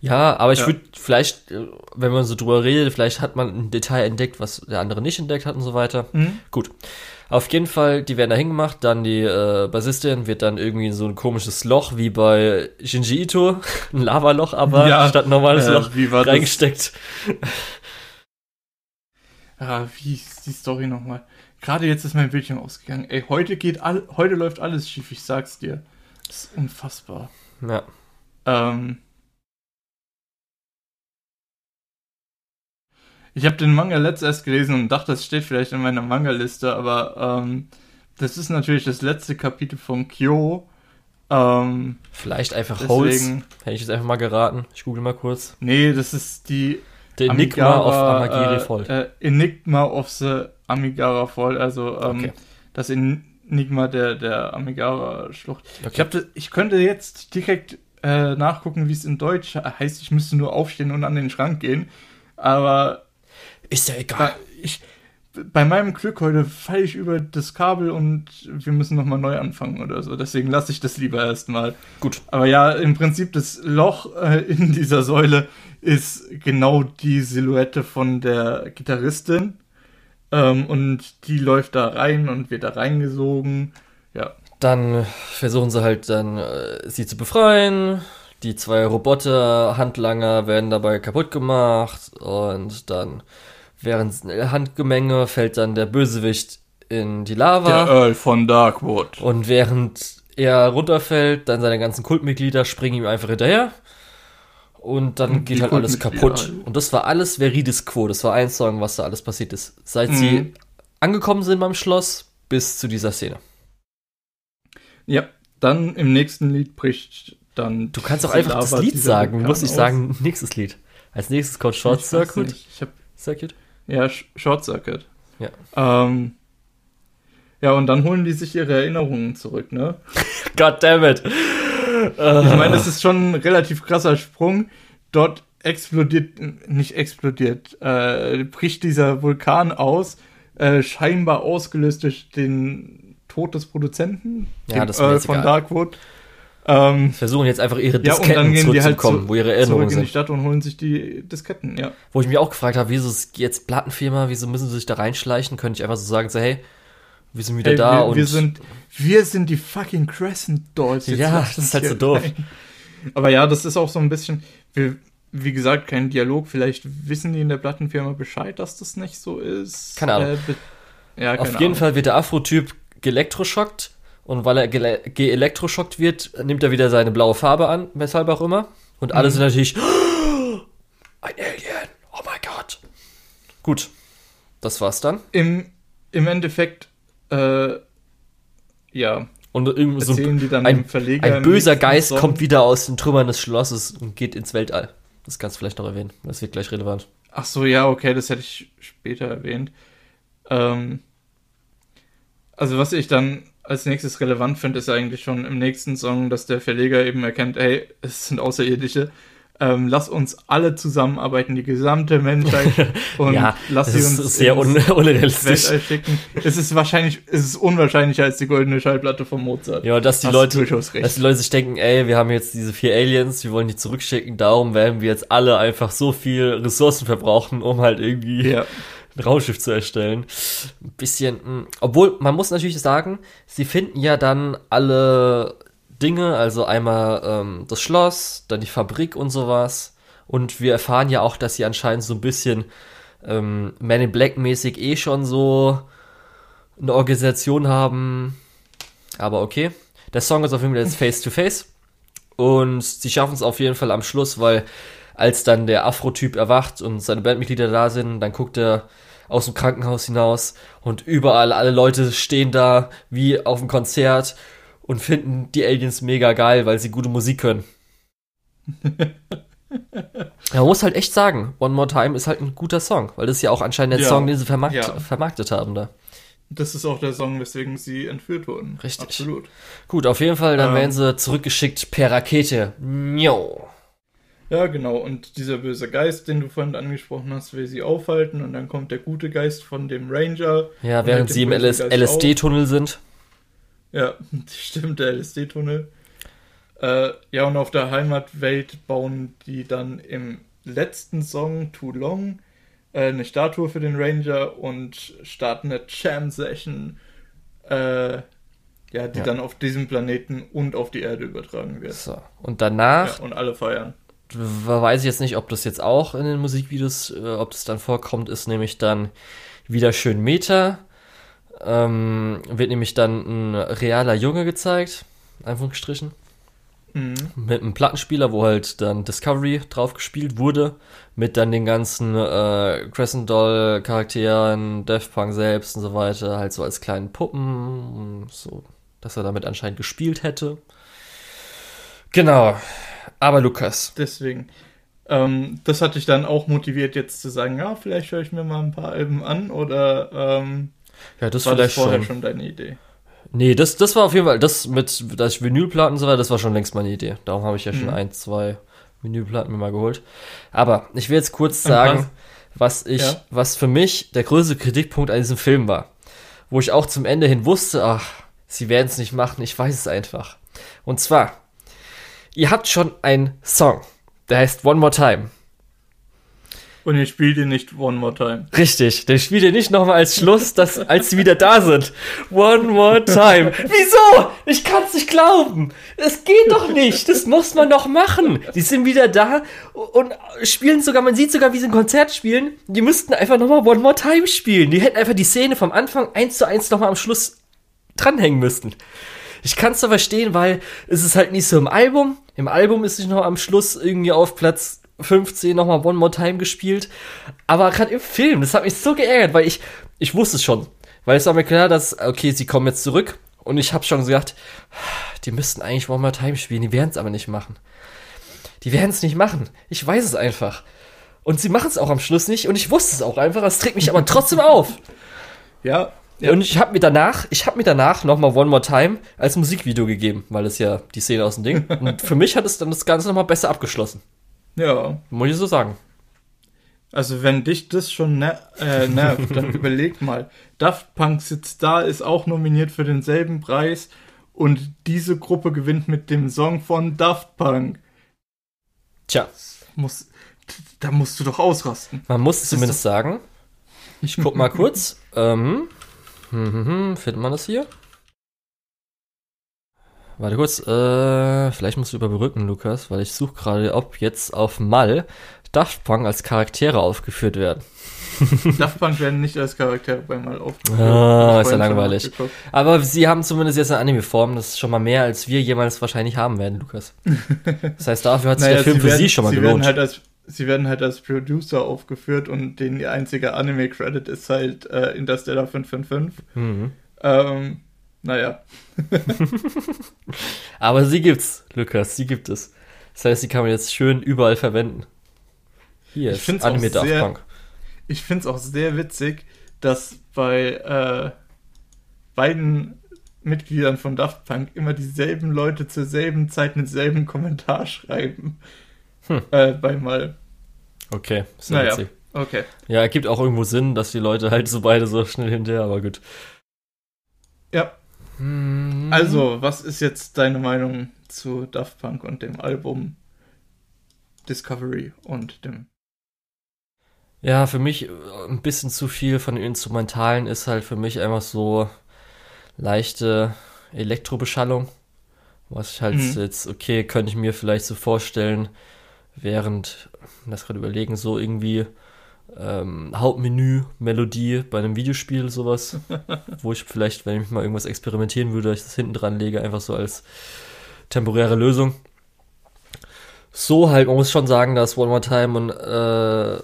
Ja, aber ich Ja. würde vielleicht, äh, wenn man so drüber redet, vielleicht hat man ein Detail entdeckt, was der andere nicht entdeckt hat und so weiter. hm? Gut. Auf jeden Fall, die werden da hingemacht, dann die äh, Bassistin wird dann irgendwie in so ein komisches Loch wie bei Shinji Ito, ein Lavaloch, aber Ja, statt normales äh, Loch wie war das? reingesteckt. Ah, wie ist die Story nochmal? Gerade jetzt ist mein Bildschirm ausgegangen. Ey, heute geht all, heute läuft alles schief, ich sag's dir. Das ist unfassbar. Ja. Ähm, ich habe den Manga letzt erst gelesen und dachte, das steht vielleicht in meiner Manga-Liste, aber ähm, das ist natürlich das letzte Kapitel von Kyo. Ähm, Vielleicht einfach deswegen, Hätte ich jetzt einfach mal geraten. Ich google mal kurz. nee, das ist die The Enigma of Amagiri äh, Fault. Äh, Enigma of the Amigara Fault, also ähm, Okay. das Enigma der, der Amigara-Schlucht. Ich, Okay. das, ich könnte jetzt direkt äh, nachgucken, wie es in Deutsch heißt. Ich müsste nur aufstehen und an den Schrank gehen. Aber Ist ja egal. ich, bei meinem Glück heute falle ich über das Kabel und wir müssen nochmal neu anfangen oder so. Deswegen lasse ich das lieber erstmal. Gut. Aber ja, im Prinzip das Loch äh, in dieser Säule ist genau die Silhouette von der Gitarristin. Ähm, und die läuft da rein und wird da reingesogen. Ja. Dann versuchen sie halt dann, äh, sie zu befreien. Die zwei Roboter-Handlanger werden dabei kaputt gemacht. Und dann, während Handgemenge, fällt dann der Bösewicht in die Lava. Der Earl von Darkwood. Und während er runterfällt, dann seine ganzen Kultmitglieder springen ihm einfach hinterher. Und dann Und geht halt alles kaputt. Und das war alles Veridis Quo. Das war eins sagen, was da alles passiert ist. Seit Mhm. sie angekommen sind beim Schloss bis zu dieser Szene. Ja, dann im nächsten Lied bricht dann. Du kannst auch einfach das Lava, Lied dieser sagen. Du musst nicht sagen, nächstes Lied. Als nächstes kommt Short Circuit. Ich hab, Circuit. Ja, Sh- Short Circuit. Ja. Ähm, ja, und dann holen die sich ihre Erinnerungen zurück, ne? God damn it. Ich meine, das ist schon ein relativ krasser Sprung. Dort explodiert, nicht explodiert, äh, bricht dieser Vulkan aus, äh, scheinbar ausgelöst durch den Tod des Produzenten, Ja, Earl jetzt von. Darkwood. Ähm, Versuchen jetzt einfach ihre ja, und dann Disketten gehen die halt zu, wo ihre zurück Erinnerungen in die. Stadt und holen sich die Disketten, ja. Wo ich mich auch gefragt habe, wieso ist jetzt Plattenfirma, wieso müssen sie sich da reinschleichen? Könnte ich einfach so sagen, so, hey, wir sind wieder Ey, da wir, und wir sind wir sind die fucking Crescent Dolls. Ja, das ist halt so doof. rein. Aber ja, das ist auch so ein bisschen, wir, wie gesagt, kein Dialog. Vielleicht wissen die in der Plattenfirma Bescheid, dass das nicht so ist. Keine Ahnung. Äh, ja, keine auf jeden Ahnung. Fall wird der Afro-Typ geelektroschockt und weil er geelektroschockt wird, nimmt er wieder seine blaue Farbe an, weshalb auch immer. Und alle Mhm. sind natürlich, ein Alien, oh mein Gott. Gut, das war's dann. Im, Im Endeffekt, äh, ja, Und irgendwie so die dann ein, ein im böser Geist kommt wieder aus den Trümmern des Schlosses und geht ins Weltall. Das kannst du vielleicht noch erwähnen. Das wird gleich relevant. Ach so, ja, okay, das hätte ich später erwähnt. Ähm, also was ich dann als nächstes relevant finde, ist eigentlich schon im nächsten Song, dass der Verleger eben erkennt, hey, es sind Außerirdische. ähm, lass uns alle zusammenarbeiten, die gesamte Menschheit und ja, lass sie uns sehr un unrealistisch. Weltall schicken. Es ist wahrscheinlich, es ist unwahrscheinlicher als die goldene Schallplatte von Mozart. Ja, dass die Hast Leute, dass die Leute sich denken, ey, wir haben jetzt diese vier Aliens, wir wollen die zurückschicken, darum werden wir jetzt alle einfach so viel Ressourcen verbrauchen, um halt irgendwie Ja. Ein Raumschiff zu erstellen. Ein bisschen, mh, obwohl, man muss natürlich sagen, sie finden ja dann alle Dinge, also einmal ähm, das Schloss, dann die Fabrik und sowas. Und wir erfahren ja auch, dass sie anscheinend so ein bisschen ähm, Man in Black mäßig eh schon so eine Organisation haben. Aber okay. Der Song ist auf jeden Fall jetzt Face to Face. Und sie schaffen es auf jeden Fall am Schluss, weil als dann der Afro-Typ erwacht und seine Bandmitglieder da sind, dann guckt er aus dem Krankenhaus hinaus und überall alle Leute stehen da wie auf dem Konzert und finden die Aliens mega geil, weil sie gute Musik können. Man muss halt echt sagen, One More Time ist halt ein guter Song, weil das ist ja auch anscheinend der Ja. Song, den sie vermarkt Ja. vermarktet haben da. Das ist auch der Song, weswegen sie entführt wurden. Richtig. Absolut. Gut, auf jeden Fall, dann Ähm. werden sie zurückgeschickt per Rakete. Njo. Ja, genau. Und dieser böse Geist, den du vorhin angesprochen hast, will sie aufhalten und dann kommt der gute Geist von dem Ranger. Ja, während sie im LSD-Tunnel sind. Ja, stimmt, der LSD-Tunnel. Äh, ja, und auf der Heimatwelt bauen die dann im letzten Song, Too Long, äh, eine Statue für den Ranger und starten eine Jam-Session, äh, ja, die Ja. dann auf diesem Planeten und auf die Erde übertragen wird. So. Und danach Ja, und alle feiern. Weiß ich jetzt nicht, ob das jetzt auch in den Musikvideos, äh, ob das dann vorkommt, ist nämlich dann wieder schön Meta. Ähm, wird nämlich dann ein realer Junge gezeigt, Anführungsstrichen, Mhm. mit einem Plattenspieler, wo halt dann Discovery drauf gespielt wurde, mit dann den ganzen äh, Crescent Doll Charakteren, Daft Punk selbst und so weiter, halt so als kleinen Puppen, so, dass er damit anscheinend gespielt hätte. Genau. Aber Lukas, Deswegen. Ähm, das hat dich dann auch motiviert, jetzt zu sagen, ja, vielleicht höre ich mir mal ein paar Alben an oder ähm, ja, das war das vielleicht vorher schon. schon deine Idee? Nee, das, das war auf jeden Fall, das mit, ich Vinylplatten und so weiter, das war schon längst meine Idee. Darum habe ich ja schon Mhm. ein, zwei Vinylplatten mir mal geholt. Aber ich will jetzt kurz sagen, was ich, Ja. was für mich der größte Kritikpunkt an diesem Film war. Wo ich auch zum Ende hin wusste, ach, sie werden es nicht machen, ich weiß es einfach. Und zwar, ihr habt schon einen Song, der heißt One More Time. Und ihr spielt ihn nicht One More Time. Richtig, der spielt ja nicht nochmal als Schluss, dass, als sie wieder da sind. One more time. Wieso? Ich kann's nicht glauben. Es geht doch nicht. Das muss man doch machen. Die sind wieder da und spielen sogar, man sieht sogar, wie sie ein Konzert spielen. Die müssten einfach nochmal One more time spielen. Die hätten einfach die Szene vom Anfang eins zu eins nochmal am Schluss dranhängen müssen. Ich kann's doch verstehen, weil es ist halt nicht so im Album. Im Album ist es noch am Schluss irgendwie auf Platz 15 nochmal One More Time gespielt. Aber gerade im Film, das hat mich so geärgert, weil ich, ich wusste es schon. Weil es war mir klar, dass, okay, sie kommen jetzt zurück. Und ich habe schon gesagt, die müssten eigentlich One More Time spielen, die werden es aber nicht machen. Die werden es nicht machen. Ich weiß es einfach. Und sie machen es auch am Schluss nicht. Und ich wusste es auch einfach. Es trägt mich aber trotzdem auf. Ja, ja. Und ich habe mir danach, ich habe mir danach nochmal One More Time als Musikvideo gegeben, weil es ja die Szene aus dem Ding. Und für mich hat es dann das Ganze nochmal besser abgeschlossen. ja. Muss ich so sagen. Also wenn dich das schon ner äh, nervt, dann überleg mal. Daft Punk sitzt da, ist auch nominiert für denselben Preis und diese Gruppe gewinnt mit dem Song von Daft Punk. Tja, Muss, da musst du doch ausrasten. man muss ist zumindest sagen. Ich guck mal kurz. ähm, hm, hm, hm, findet man das hier? Warte kurz, äh, vielleicht musst du überbrücken, Lukas, weil ich suche gerade, ob jetzt auf Mal Daft Punk als Charaktere aufgeführt werden. Daft Punk werden nicht als Charaktere bei mal aufgeführt. Ah, ist ja langweilig. Aber sie haben zumindest jetzt eine Anime-Form, das ist schon mal mehr, als wir jemals wahrscheinlich haben werden, Lukas. Das heißt, dafür hat sich Naja, der Film sie für werden, sie schon mal sie gelohnt. Werden halt als, sie werden halt als Producer aufgeführt und den ihr einziger Anime-Credit ist halt äh, Interstellar 555. mhm. Ähm, naja. Aber sie gibt's, Lukas, sie gibt es. Das heißt, sie kann man jetzt schön überall verwenden. Hier Ich ist Anime Daft sehr- Punk. Ich finde es auch sehr witzig, dass bei äh, beiden Mitgliedern von Daft Punk immer dieselben Leute zur selben Zeit denselben Kommentar schreiben. Hm. Äh, bei Mal. Okay, ist ja Naja. witzig. Okay. Ja, ergibt auch irgendwo Sinn, dass die Leute halt so beide so schnell hinterher, aber gut. Ja, Hm. also, was ist jetzt deine Meinung zu Daft Punk und dem Album Discovery und dem. Ja, für mich äh, ein bisschen zu viel von den Instrumentalen ist halt für mich einfach so leichte Elektrobeschallung. Was ich halt Mhm. jetzt, okay, könnte ich mir vielleicht so vorstellen, während, das gerade überlegen, so irgendwie ähm, Hauptmenü, Melodie bei einem Videospiel, sowas, wo ich vielleicht, wenn ich mal irgendwas experimentieren würde, ich das hinten dran lege, einfach so als temporäre Lösung. So halt, man muss schon sagen, dass One More Time und äh,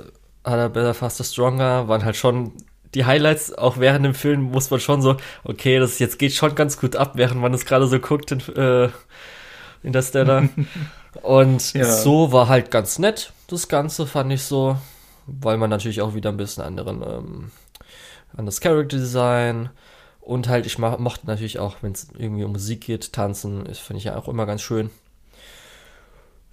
Harder, Better, Faster, Stronger waren halt schon die Highlights, auch während dem Film muss man schon so, okay, das jetzt geht schon ganz gut ab, während man es gerade so guckt in äh, Interstellar. Und Ja. so war halt ganz nett, das Ganze fand ich so, weil man natürlich auch wieder ein bisschen anderen, ähm, anderes Character Design und halt, ich ma- mochte natürlich auch, wenn es irgendwie um Musik geht, tanzen, das finde ich ja auch immer ganz schön.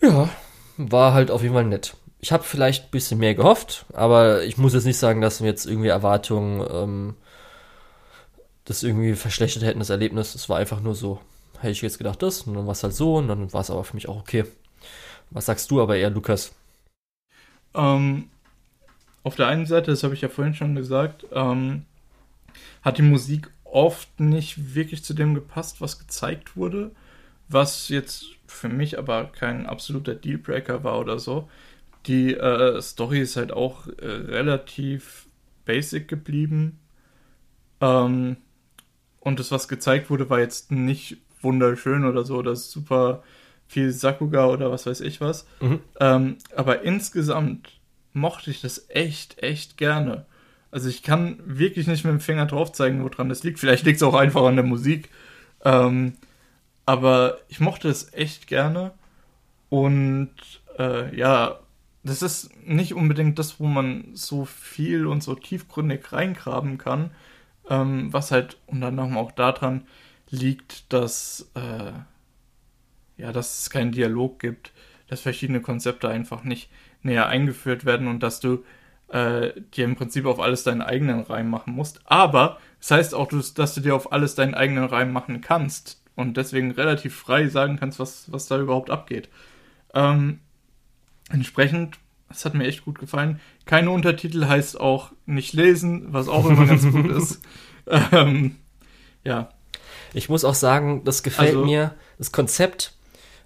Ja, war halt auf jeden Fall nett. Ich habe vielleicht ein bisschen mehr gehofft, aber ich muss jetzt nicht sagen, dass mir jetzt irgendwie Erwartungen ähm, das irgendwie verschlechtert hätten, das Erlebnis. Es war einfach nur so, hätte ich jetzt gedacht das, und dann war es halt so, und dann war es aber für mich auch okay. Was sagst du aber eher, Lukas? Ähm, auf der einen Seite, das habe ich ja vorhin schon gesagt, ähm, hat die Musik oft nicht wirklich zu dem gepasst, was gezeigt wurde, was jetzt für mich aber kein absoluter Dealbreaker war oder so. Die äh, Story ist halt auch äh, relativ basic geblieben. Ähm, und das, was gezeigt wurde, war jetzt nicht wunderschön oder so, oder super viel Sakuga oder was weiß ich was. Mhm. Ähm, aber insgesamt mochte ich das echt, echt gerne. Also ich kann wirklich nicht mit dem Finger drauf zeigen, woran das liegt. Vielleicht liegt es auch einfach an der Musik. Ähm, aber ich mochte es echt gerne. Und äh, ja, das ist nicht unbedingt das, wo man so viel und so tiefgründig reingraben kann. Ähm, was halt unter anderem auch daran liegt, dass, äh, ja, dass es keinen Dialog gibt, dass verschiedene Konzepte einfach nicht näher eingeführt werden und dass du äh, dir im Prinzip auf alles deinen eigenen Reim machen musst. Aber es das heißt auch, dass du dir auf alles deinen eigenen Reim machen kannst und deswegen relativ frei sagen kannst, was, was da überhaupt abgeht. Ähm, entsprechend, das hat mir echt gut gefallen. Keine Untertitel heißt auch nicht lesen, was auch immer ganz gut ist. Ähm, ja, Ich muss auch sagen, das gefällt Also- mir, das Konzept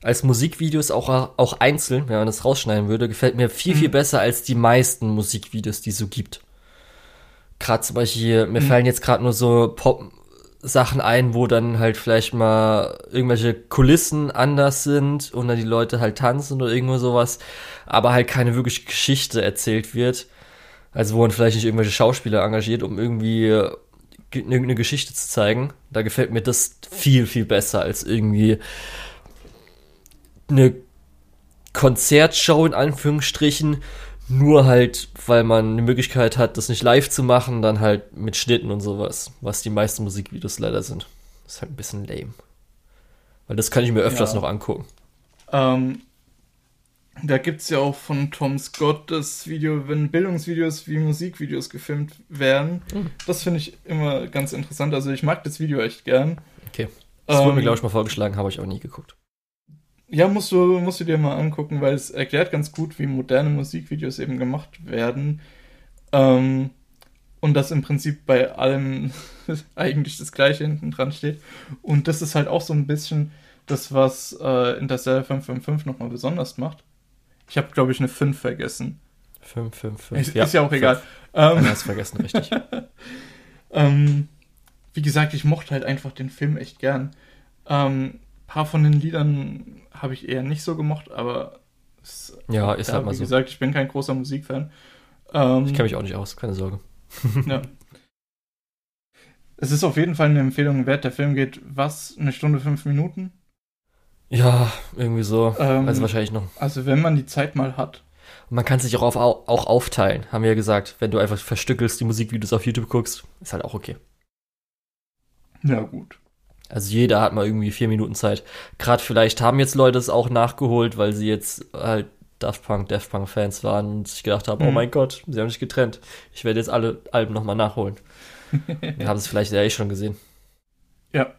als Musikvideos auch, auch einzeln, wenn man das rausschneiden würde, gefällt mir viel, viel Mhm. besser als die meisten Musikvideos, die es so gibt. Gerade zum Beispiel, mir Mhm. fallen jetzt gerade nur so Pop-Sachen ein, wo dann halt vielleicht mal irgendwelche Kulissen anders sind und dann die Leute halt tanzen oder irgendwo sowas, aber halt keine wirkliche Geschichte erzählt wird. Also wo man vielleicht nicht irgendwelche Schauspieler engagiert, um irgendwie ge- irgendeine Geschichte zu zeigen. Da gefällt mir das viel, viel besser als irgendwie eine Konzertshow in Anführungsstrichen, nur halt, weil man eine Möglichkeit hat, das nicht live zu machen, dann halt mit Schnitten und sowas, was die meisten Musikvideos leider sind. Das ist halt ein bisschen lame. Weil das kann ich mir öfters Ja. noch angucken. Ähm, da gibt es ja auch von Tom Scott das Video, wenn Bildungsvideos wie Musikvideos gefilmt werden. Mhm. Das finde ich immer ganz interessant. Also ich mag das Video echt gern. Okay. Das wurde mir, Ähm, glaube ich, mal vorgeschlagen, habe ich auch nie geguckt. Ja, musst du, musst du dir mal angucken, weil es erklärt ganz gut, wie moderne Musikvideos eben gemacht werden. Ähm, und dass im Prinzip bei allem eigentlich das Gleiche hinten dran steht. Und das ist halt auch so ein bisschen das, was äh, Interstellar 555 nochmal besonders macht. Ich habe, glaube ich, eine 5 vergessen. 5, 5, 5. Ist, ist ja auch egal. Ähm, Ähm, hast vergessen, richtig. ähm, wie gesagt, ich mochte halt einfach den Film echt gern. Ähm, paar von den Liedern habe ich eher nicht so gemocht, aber es, Ja, ist ja, halt mal wie so. gesagt, ich bin kein großer Musikfan. Ähm, Ich kenne mich auch nicht aus, keine Sorge. ja. Es ist auf jeden Fall eine Empfehlung wert. Der Film geht was? Eine Stunde, fünf Minuten? Ja, irgendwie so. Ähm, Also wahrscheinlich noch. Also wenn man die Zeit mal hat. Und man kann sich auch, auf, auch aufteilen, haben wir ja gesagt. Wenn du einfach verstückelst, die Musikvideos auf YouTube guckst, ist halt auch okay. Ja, gut. Also jeder hat mal irgendwie vier Minuten Zeit. Gerade vielleicht haben jetzt Leute es auch nachgeholt, weil sie jetzt halt Daft Punk, Daft Punk Fans waren und sich gedacht haben, oh Mhm. mein Gott, sie haben sich getrennt. Ich werde jetzt alle Alben nochmal nachholen. Wir haben es vielleicht ja eh schon gesehen. Ja.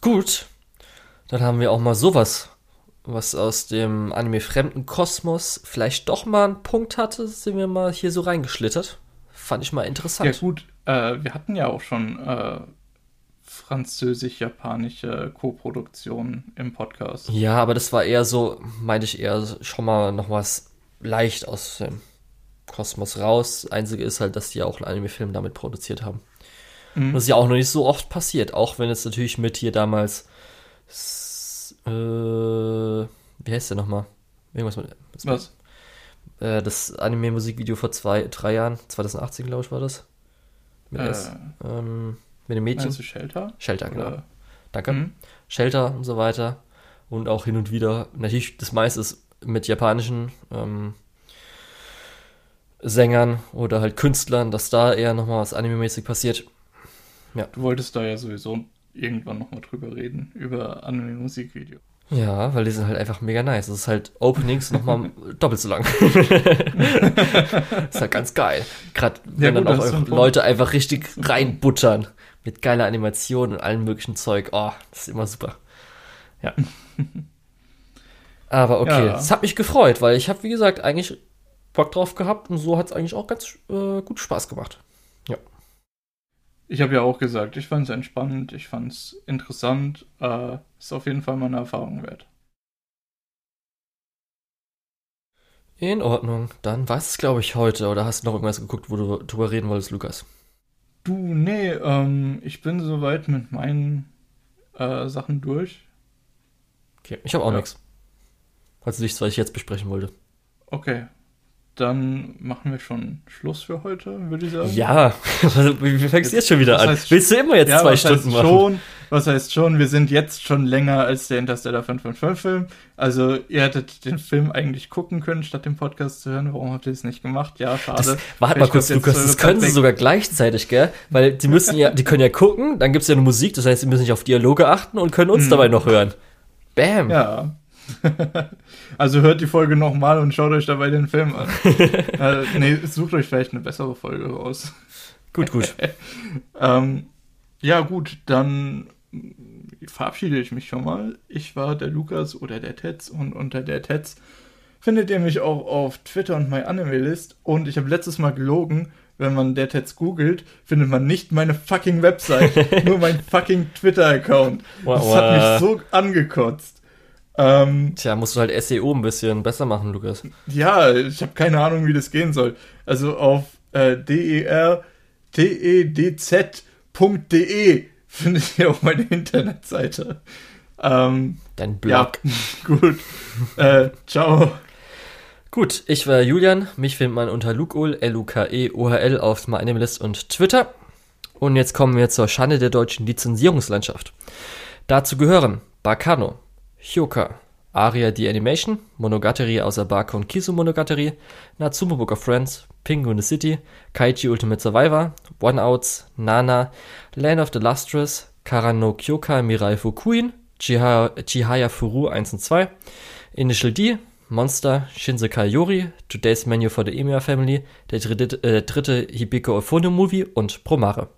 Gut, dann haben wir auch mal sowas, was aus dem Anime-fremden Kosmos vielleicht doch mal einen Punkt hatte, sind wir mal hier so reingeschlittert. Fand ich mal Ja interessant. gut, äh, wir hatten ja auch schon äh, französisch-japanische Co-Produktionen im Podcast. Ja, aber das war eher so, meinte ich eher schon mal noch was leicht aus dem Kosmos raus. Einzige ist halt, dass die auch einen Anime-Film damit produziert haben. Mhm. Das ist ja auch noch nicht so oft passiert, auch wenn es natürlich mit hier damals, s- äh, wie heißt der nochmal? Irgendwas mit, Was? Äh, das Anime-Musikvideo vor zwei, drei Jahren, 2018 glaube ich war das. Mit, S, Äh, ähm, mit dem Mädchen. du Shelter? Shelter, genau. Oder? Danke. Mhm. Shelter und so weiter. Und auch hin und wieder, natürlich, das meiste ist mit japanischen ähm, Sängern oder halt Künstlern, dass da eher nochmal was anime-mäßig passiert. Du wolltest da ja sowieso irgendwann nochmal drüber reden, über Anime-Musikvideo. Ja, weil die sind halt einfach mega nice. Das ist halt Openings nochmal doppelt so lang. ist halt ganz geil. Gerade wenn gut, dann auch ein. Leute einfach richtig reinbuttern. Mit geiler Animation und allem möglichen Zeug. Oh, das ist immer super. Ja. Aber okay, Ja. es hat mich gefreut, weil ich habe, wie gesagt, eigentlich Bock drauf gehabt und so hat es eigentlich auch ganz äh, gut Spaß gemacht. Ich habe ja auch gesagt, ich fand es entspannend, ich fand es interessant, äh, ist auf jeden Fall mal eine Erfahrung wert. In Ordnung. Dann war es, glaube ich, heute. Oder hast du noch irgendwas geguckt, wo du drüber reden wolltest, Lukas? Du, nee, ähm, ich bin soweit mit meinen äh, Sachen durch. Okay, ich habe auch Ja. nichts. Also nichts, was ich jetzt besprechen wollte. Okay, dann machen wir schon Schluss für heute, würde ich sagen. Ja, wie wie fängst du jetzt schon wieder an? heißt- Willst du immer jetzt Ja, zwei Stunden machen? schon, was heißt schon, wir sind jetzt schon länger als der Interstellar 555-Film. Also ihr hättet den Film eigentlich gucken können, statt den Podcast zu hören. Warum habt ihr es nicht gemacht? Ja, schade. Das, warte mal kurz, Lukas, das können sie sogar gleichzeitig, gell? Weil die müssen ja, die können ja gucken, dann gibt's ja eine Musik, das heißt, sie müssen nicht auf Dialoge achten und können uns Mhm. dabei noch hören. Bam. Ja. also hört die Folge nochmal und schaut euch dabei den Film an. äh, nee, sucht euch vielleicht eine bessere Folge raus. Gut, gut. Ähm, ja, gut, dann verabschiede ich mich schon mal. Ich war der Lukas oder der Tetz und unter der Tetz findet ihr mich auch auf Twitter und MyAnimeList. Und ich habe letztes Mal gelogen, wenn man der Tetz googelt, findet man nicht meine fucking Website, nur mein fucking Twitter-Account. Das hat mich so angekotzt. Ähm, Tja, musst du halt SEO ein bisschen besser machen, Lukas. ja, ich habe keine Ahnung, wie das gehen soll. Also auf äh, dertedz.de findet ihr auch meine Internetseite. Ähm, Dein ja, Blog. gut. äh, ciao. Gut, ich war Julian. Mich findet man unter Lukol, L-U-K-E-O-H-L auf MyAnimeList und Twitter. Und jetzt kommen wir zur Schande der deutschen Lizenzierungslandschaft. Dazu gehören Bakano, Hyoka, Aria the Animation, Monogatari außer Bako und Kisu Monogatari, Natsume Book of Friends, Penguin the City, Kaichi Ultimate Survivor, One Outs, Nana, Land of the Lustrous, Karano Kyoka Mirai Fukuin, Chihaya, Furu 1 und 2, Initial D, Monster, Shinsekai Yori, Today's Menu for the Emiya Family, der dritte, äh, dritte Hibiko Euphonium Movie und Promare.